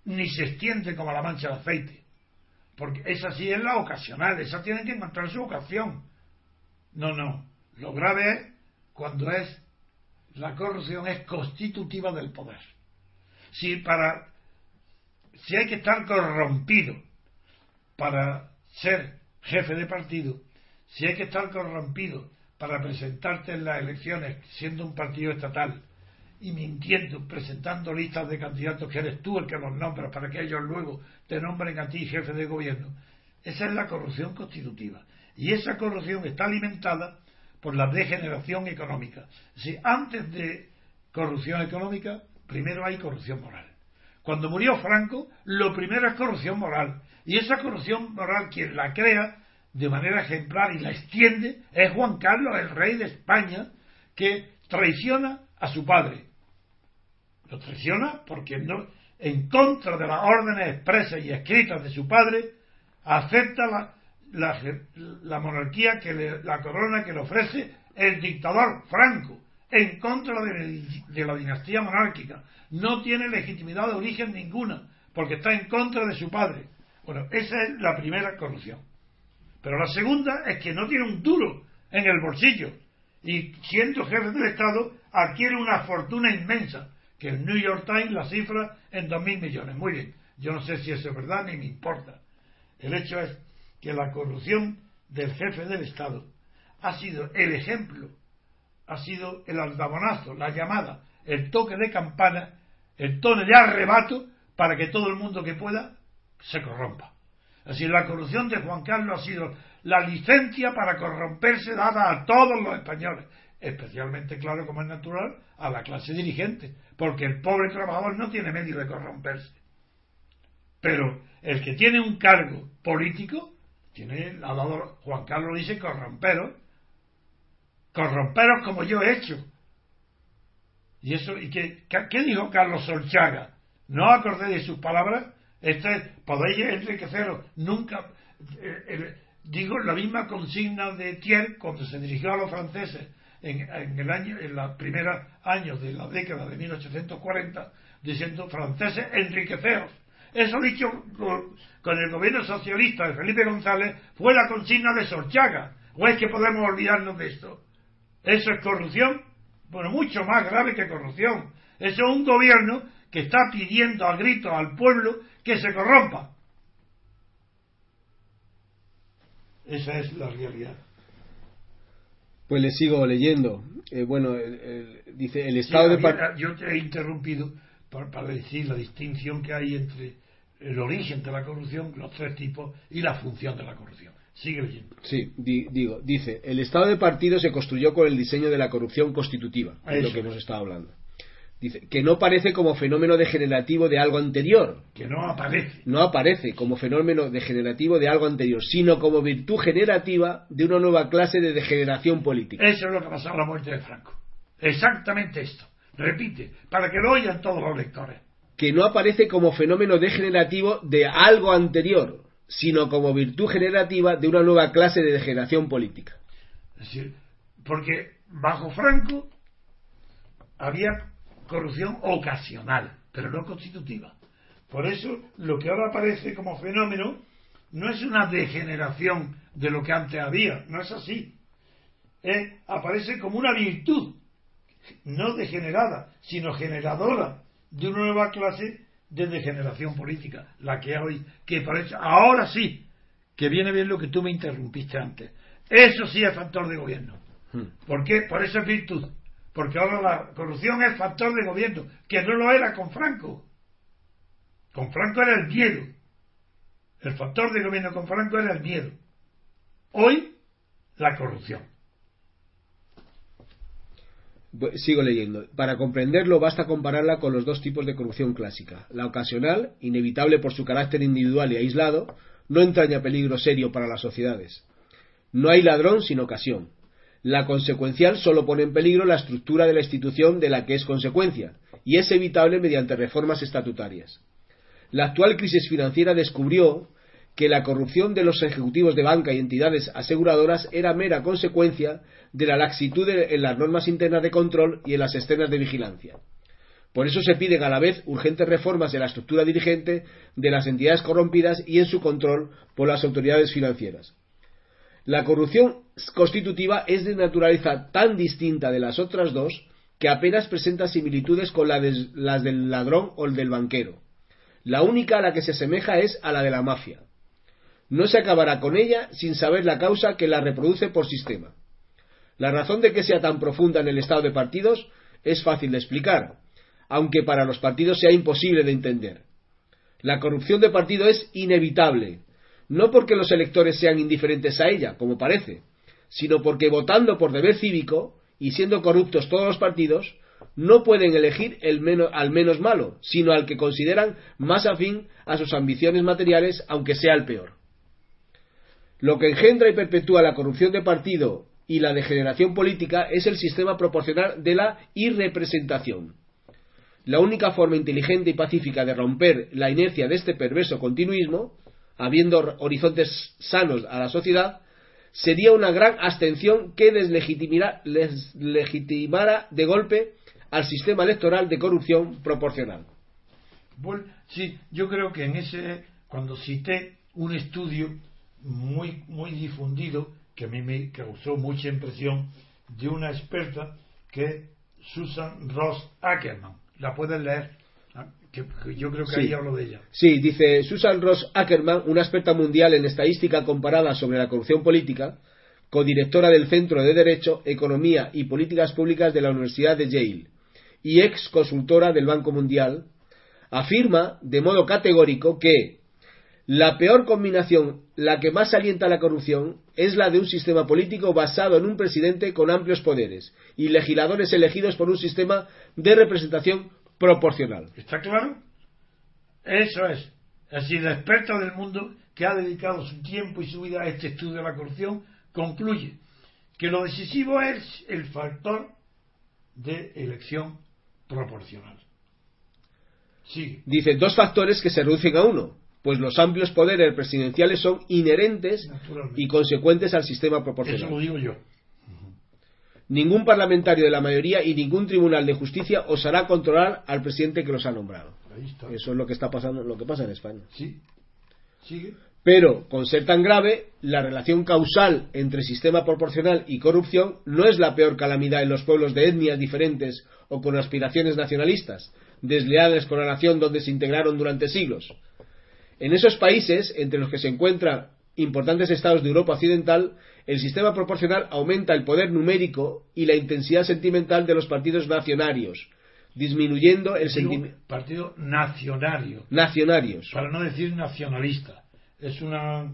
Ni se extiende como la mancha de aceite. Porque esa sí es la ocasional, esa tiene que encontrar su ocasión. No, no. Lo grave es cuando es la corrupción es constitutiva del poder. Si para si hay que estar corrompido para ser jefe de partido, si hay que estar corrompido para presentarte en las elecciones siendo un partido estatal y mintiendo, presentando listas de candidatos que eres tú el que los nombras para que ellos luego te nombren a ti jefe de gobierno. Esa es la corrupción constitutiva. Y esa corrupción está alimentada por la degeneración económica. Si antes de corrupción económica, primero hay corrupción moral. Cuando murió Franco, lo primero es corrupción moral. Y esa corrupción moral, quien la crea de manera ejemplar y la extiende, es Juan Carlos, el rey de España, que traiciona a su padre. Lo traiciona porque no, en contra de las órdenes expresas y escritas de su padre, acepta la, la, la monarquía que le, la corona que le ofrece el dictador Franco, en contra de, la dinastía monárquica. No tiene legitimidad de origen ninguna, porque está en contra de su padre. Bueno, esa es la primera corrupción. Pero la segunda es que no tiene un duro en el bolsillo y siendo jefe del Estado adquiere una fortuna inmensa, que el New York Times la cifra en dos mil millones. Muy bien, yo no sé si eso es verdad ni me importa. El hecho es que la corrupción del jefe del Estado ha sido el ejemplo, ha sido el aldabonazo, la llamada, el toque de campana, el tono de arrebato para que todo el mundo que pueda se corrompa. Así la corrupción de Juan Carlos ha sido la licencia para corromperse dada a todos los españoles, especialmente, claro, como es natural, a la clase dirigente, porque el pobre trabajador no tiene medio de corromperse. Pero el que tiene un cargo político, tiene, ha dado, Juan Carlos dice corromperos, corromperos como yo he hecho. ¿Y eso? ¿Y qué, qué dijo Carlos Solchaga? ¿No acordé de sus palabras? Este, podéis enriqueceros. Nunca. Eh, digo la misma consigna de Thiers cuando se dirigió a los franceses en, en el año, en los primeros años de la década de 1840, diciendo franceses enriqueceros. Eso dicho con el gobierno socialista de Felipe González fue la consigna de Sorchaga. ¿O es que podemos olvidarnos de esto? ¿Eso es corrupción? Bueno, mucho más grave que corrupción. Eso es un gobierno que está pidiendo a gritos al pueblo que se corrompa. Esa es la realidad. Pues le sigo leyendo. Eh, bueno, dice el estado de Yo te he interrumpido para, decir la distinción que hay entre el origen de la corrupción, los tres tipos, y la función de la corrupción. Sigue leyendo. Sí, digo, dice, el estado de partido se construyó con el diseño de la corrupción constitutiva, es lo que hemos estado hablando. Dice, que no aparece como fenómeno degenerativo de algo anterior. Que no aparece. No aparece como fenómeno degenerativo de algo anterior, sino como virtud generativa de una nueva clase de degeneración política. Eso es lo que pasó a la muerte de Franco. Exactamente esto. Repite, para que lo oigan todos los lectores. Que no aparece como fenómeno degenerativo de algo anterior, sino como virtud generativa de una nueva clase de degeneración política. Porque bajo Franco había corrupción ocasional, pero no constitutiva. Por eso, lo que ahora aparece como fenómeno no es una degeneración de lo que antes había, no es así. aparece como una virtud, no degenerada, sino generadora de una nueva clase de degeneración política, la que hoy, que parece, ahora sí, que viene bien lo que tú me interrumpiste antes. Eso sí es factor de gobierno. Hmm. ¿Por qué? Por esa virtud. Porque ahora la corrupción es factor de gobierno, que no lo era con Franco. Con Franco era el miedo. El factor de gobierno con Franco era el miedo. Hoy, la corrupción. Sigo leyendo. Para comprenderlo basta compararla con los dos tipos de corrupción clásica. La ocasional, inevitable por su carácter individual y aislado, no entraña peligro serio para las sociedades. No hay ladrón sin ocasión. La consecuencial solo pone en peligro la estructura de la institución de la que es consecuencia, y es evitable mediante reformas estatutarias. La actual crisis financiera descubrió que la corrupción de los ejecutivos de banca y entidades aseguradoras era mera consecuencia de la laxitud en las normas internas de control y en las externas de vigilancia. Por eso se piden a la vez urgentes reformas de la estructura dirigente de las entidades corrompidas y en su control por las autoridades financieras. La corrupción constitutiva es de naturaleza tan distinta de las otras dos que apenas presenta similitudes con las del ladrón o el del banquero. La única a la que se asemeja es a la de la mafia. No se acabará con ella sin saber la causa que la reproduce por sistema. La razón de que sea tan profunda en el estado de partidos es fácil de explicar, aunque para los partidos sea imposible de entender. La corrupción de partido es inevitable, no porque los electores sean indiferentes a ella, como parece, sino porque votando por deber cívico y siendo corruptos todos los partidos, no pueden elegir el al menos malo, sino al que consideran más afín a sus ambiciones materiales, aunque sea el peor. Lo que engendra y perpetúa la corrupción de partido y la degeneración política es el sistema proporcional de la irrepresentación. La única forma inteligente y pacífica de romper la inercia de este perverso continuismo habiendo horizontes sanos a la sociedad, sería una gran abstención que deslegitimara de golpe al sistema electoral de corrupción proporcional. Bueno, sí, yo creo que en ese, cuando cité un estudio muy, muy difundido, que a mí me causó mucha impresión, de una experta que es Susan Ross Ackerman. La puedes leer, ¿ah? que, que yo creo que Sí. ahí hablo de ella. Sí, dice Susan Ross Ackerman, una experta mundial en estadística comparada sobre la corrupción política, codirectora del Centro de Derecho, Economía y Políticas Públicas de la Universidad de Yale y ex consultora del Banco Mundial, afirma de modo categórico que la peor combinación, la que más alienta la corrupción, es la de un sistema político basado en un presidente con amplios poderes y legisladores elegidos por un sistema de representación proporcional. ¿Está claro? Eso es. Decir, la experta del mundo que ha dedicado su tiempo y su vida a este estudio de la corrupción concluye que lo decisivo es el factor de elección proporcional. Sí, Dice dos factores que se reducen a uno, pues los amplios poderes presidenciales son inherentes y consecuentes al sistema Eso lo proporcional. digo yo. Ningún parlamentario de la mayoría y ningún tribunal de justicia osará controlar al presidente que los ha nombrado. Eso es lo que está pasando, lo que pasa en España. Sí. Sigue. Pero, con ser tan grave, la relación causal entre sistema proporcional y corrupción no es la peor calamidad en los pueblos de etnias diferentes o con aspiraciones nacionalistas, desleales con la nación donde se integraron durante siglos. En esos países, entre los que se encuentran importantes estados de Europa Occidental, el sistema proporcional aumenta el poder numérico y la intensidad sentimental de los partidos nacionarios, disminuyendo el sentimiento partido nacionario. nacionarios. para no decir nacionalista. Es una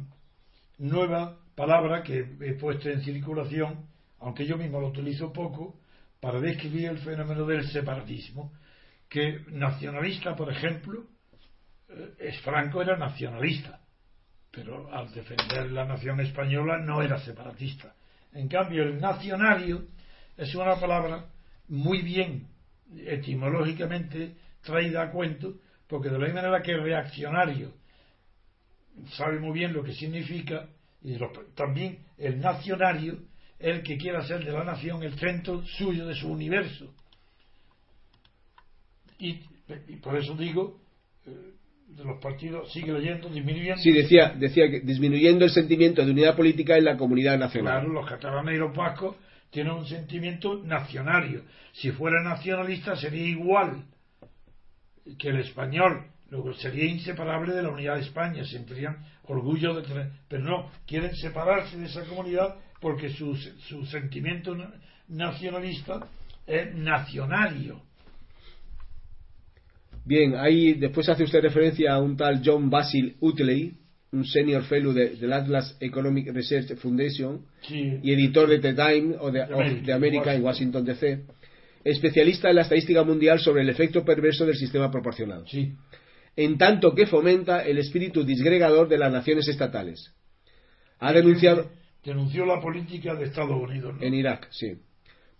nueva palabra que he puesto en circulación, aunque yo mismo lo utilizo poco, para describir el fenómeno del separatismo. Que nacionalista, por ejemplo, Franco era nacionalista, pero al defender la nación española no era separatista. En cambio, el nacionario es una palabra muy bien etimológicamente traída a cuento, porque de la misma manera que reaccionario sabe muy bien lo que significa, y también el nacionario el que quiere hacer de la nación el centro suyo de su universo. Y, y por eso digo, eh, de los partidos, sigue leyendo, disminuyendo. Sí, decía, decía que disminuyendo el sentimiento de unidad política en la comunidad nacional. Claro, los catalanes y los vascos tienen un sentimiento nacionario. Si fuera nacionalista sería igual que el español, luego sería inseparable de la unidad de España, sentirían orgullo de tener, pero no, quieren separarse de esa comunidad porque su, su sentimiento na- nacionalista es nacionario. Bien, ahí después hace usted referencia a un tal John Basil Utley, un senior fellow de- del Atlas Economic Research Foundation Sí, y editor de The Times o de, of de América en Washington. Washington DC, especialista en la estadística mundial sobre el efecto perverso del sistema proporcional, sí, en tanto que fomenta el espíritu disgregador de las naciones estatales. Ha denunciado denunció la política de Estados Unidos. ¿no? en Irak, sí,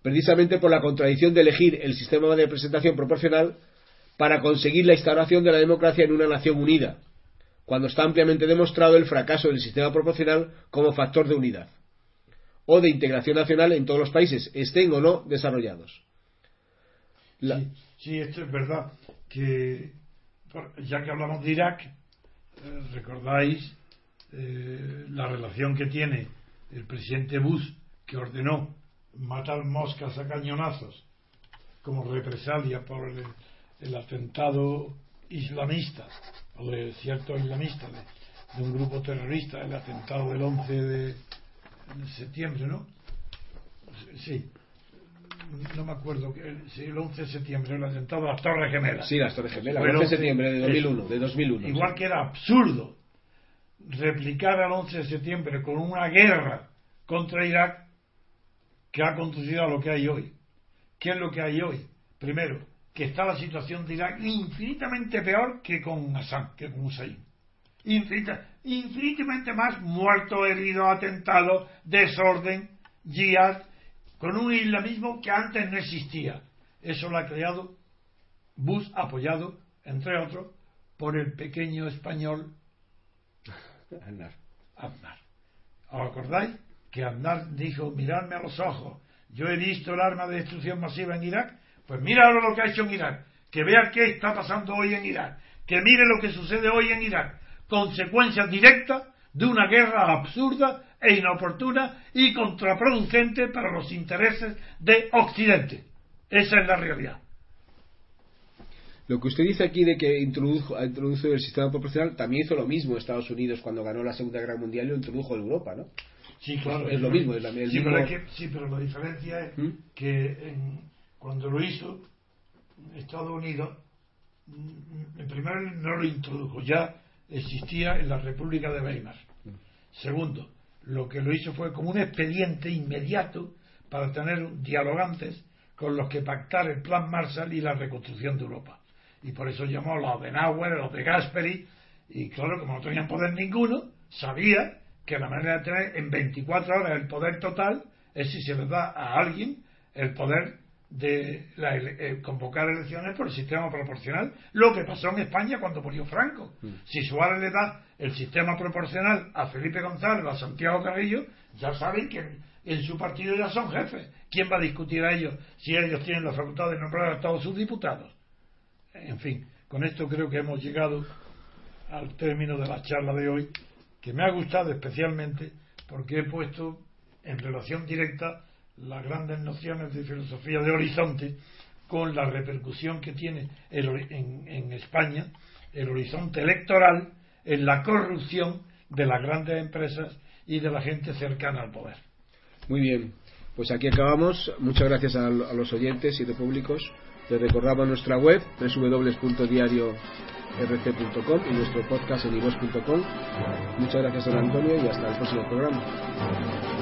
precisamente por la contradicción de elegir el sistema de representación proporcional para conseguir la instauración de la democracia en una nación unida, cuando está ampliamente demostrado el fracaso del sistema proporcional como factor de unidad o de integración nacional en todos los países, estén o no desarrollados. La- Sí, esto es verdad. Que ya que hablamos de Irak, eh, recordáis eh, la relación que tiene el presidente Bush, que ordenó matar moscas a cañonazos como represalia por el, el atentado islamista, o de ciertos islamistas, de, de un grupo terrorista, el atentado del 11 de septiembre, ¿no? Sí, no me acuerdo, que el, sí, el 11 de septiembre, el atentado a las Torres Gemelas. Sí, las Torres Gemelas, el 11 de 11, septiembre de eso. 2001, de 2001. Igual que era absurdo replicar al 11 de septiembre con una guerra contra Irak que ha conducido a lo que hay hoy. ¿Qué es lo que hay hoy? Primero, que está la situación de Irak infinitamente peor que con Assad, que con Hussein. Infinita- infinitamente más muertos, heridos, atentados, desorden, yihad, con un islamismo que antes no existía. Eso lo ha creado Bush, apoyado, entre otros, por el pequeño español Aznar. Aznar. ¿Os acordáis? Que Aznar dijo, miradme a los ojos, yo he visto el arma de destrucción masiva en Irak, pues mira ahora lo que ha hecho en Irak, que vean qué está pasando hoy en Irak, que mire lo que sucede hoy en Irak, consecuencias directas de una guerra absurda e inoportuna y contraproducente para los intereses de Occidente. Esa es la realidad. Lo que usted dice aquí de que introdujo, introdujo el sistema proporcional, también hizo lo mismo Estados Unidos cuando ganó la Segunda Guerra Mundial y lo introdujo en Europa, ¿no? Sí, claro. Es lo mismo, es la- el sí, mismo- Pero que- sí, pero la diferencia es ¿Mm? que en- cuando lo hizo Estados Unidos, mm, en primer no lo introdujo, ya existía en la República de Weimar. Segundo, lo que lo hizo fue como un expediente inmediato para tener dialogantes con los que pactar el plan Marshall y la reconstrucción de Europa. Y por eso llamó a los de Nauer, a los de Gasperi, y claro, como no tenían poder ninguno, sabía que la manera de tener en 24 horas el poder total es si se le da a alguien el poder de la ele- eh, convocar elecciones por el sistema proporcional, lo que pasó en España cuando murió Franco. Si Suárez le da el sistema proporcional a Felipe González, a Santiago Carrillo, ya saben que en, en su partido ya son jefes. ¿Quién va a discutir a ellos si ellos tienen la facultad de nombrar a todos sus diputados? En fin, con esto creo que hemos llegado al término de la charla de hoy, que me ha gustado especialmente porque he puesto en relación directa las grandes nociones de filosofía de horizonte con la repercusión que tiene el en, en España el horizonte electoral en la corrupción de las grandes empresas y de la gente cercana al poder. Muy bien, pues aquí acabamos. Muchas gracias a, los oyentes y de públicos. Les recordamos nuestra web www.diariorc.com y nuestro podcast en ivos.com. Muchas gracias, don Antonio, y hasta el próximo programa.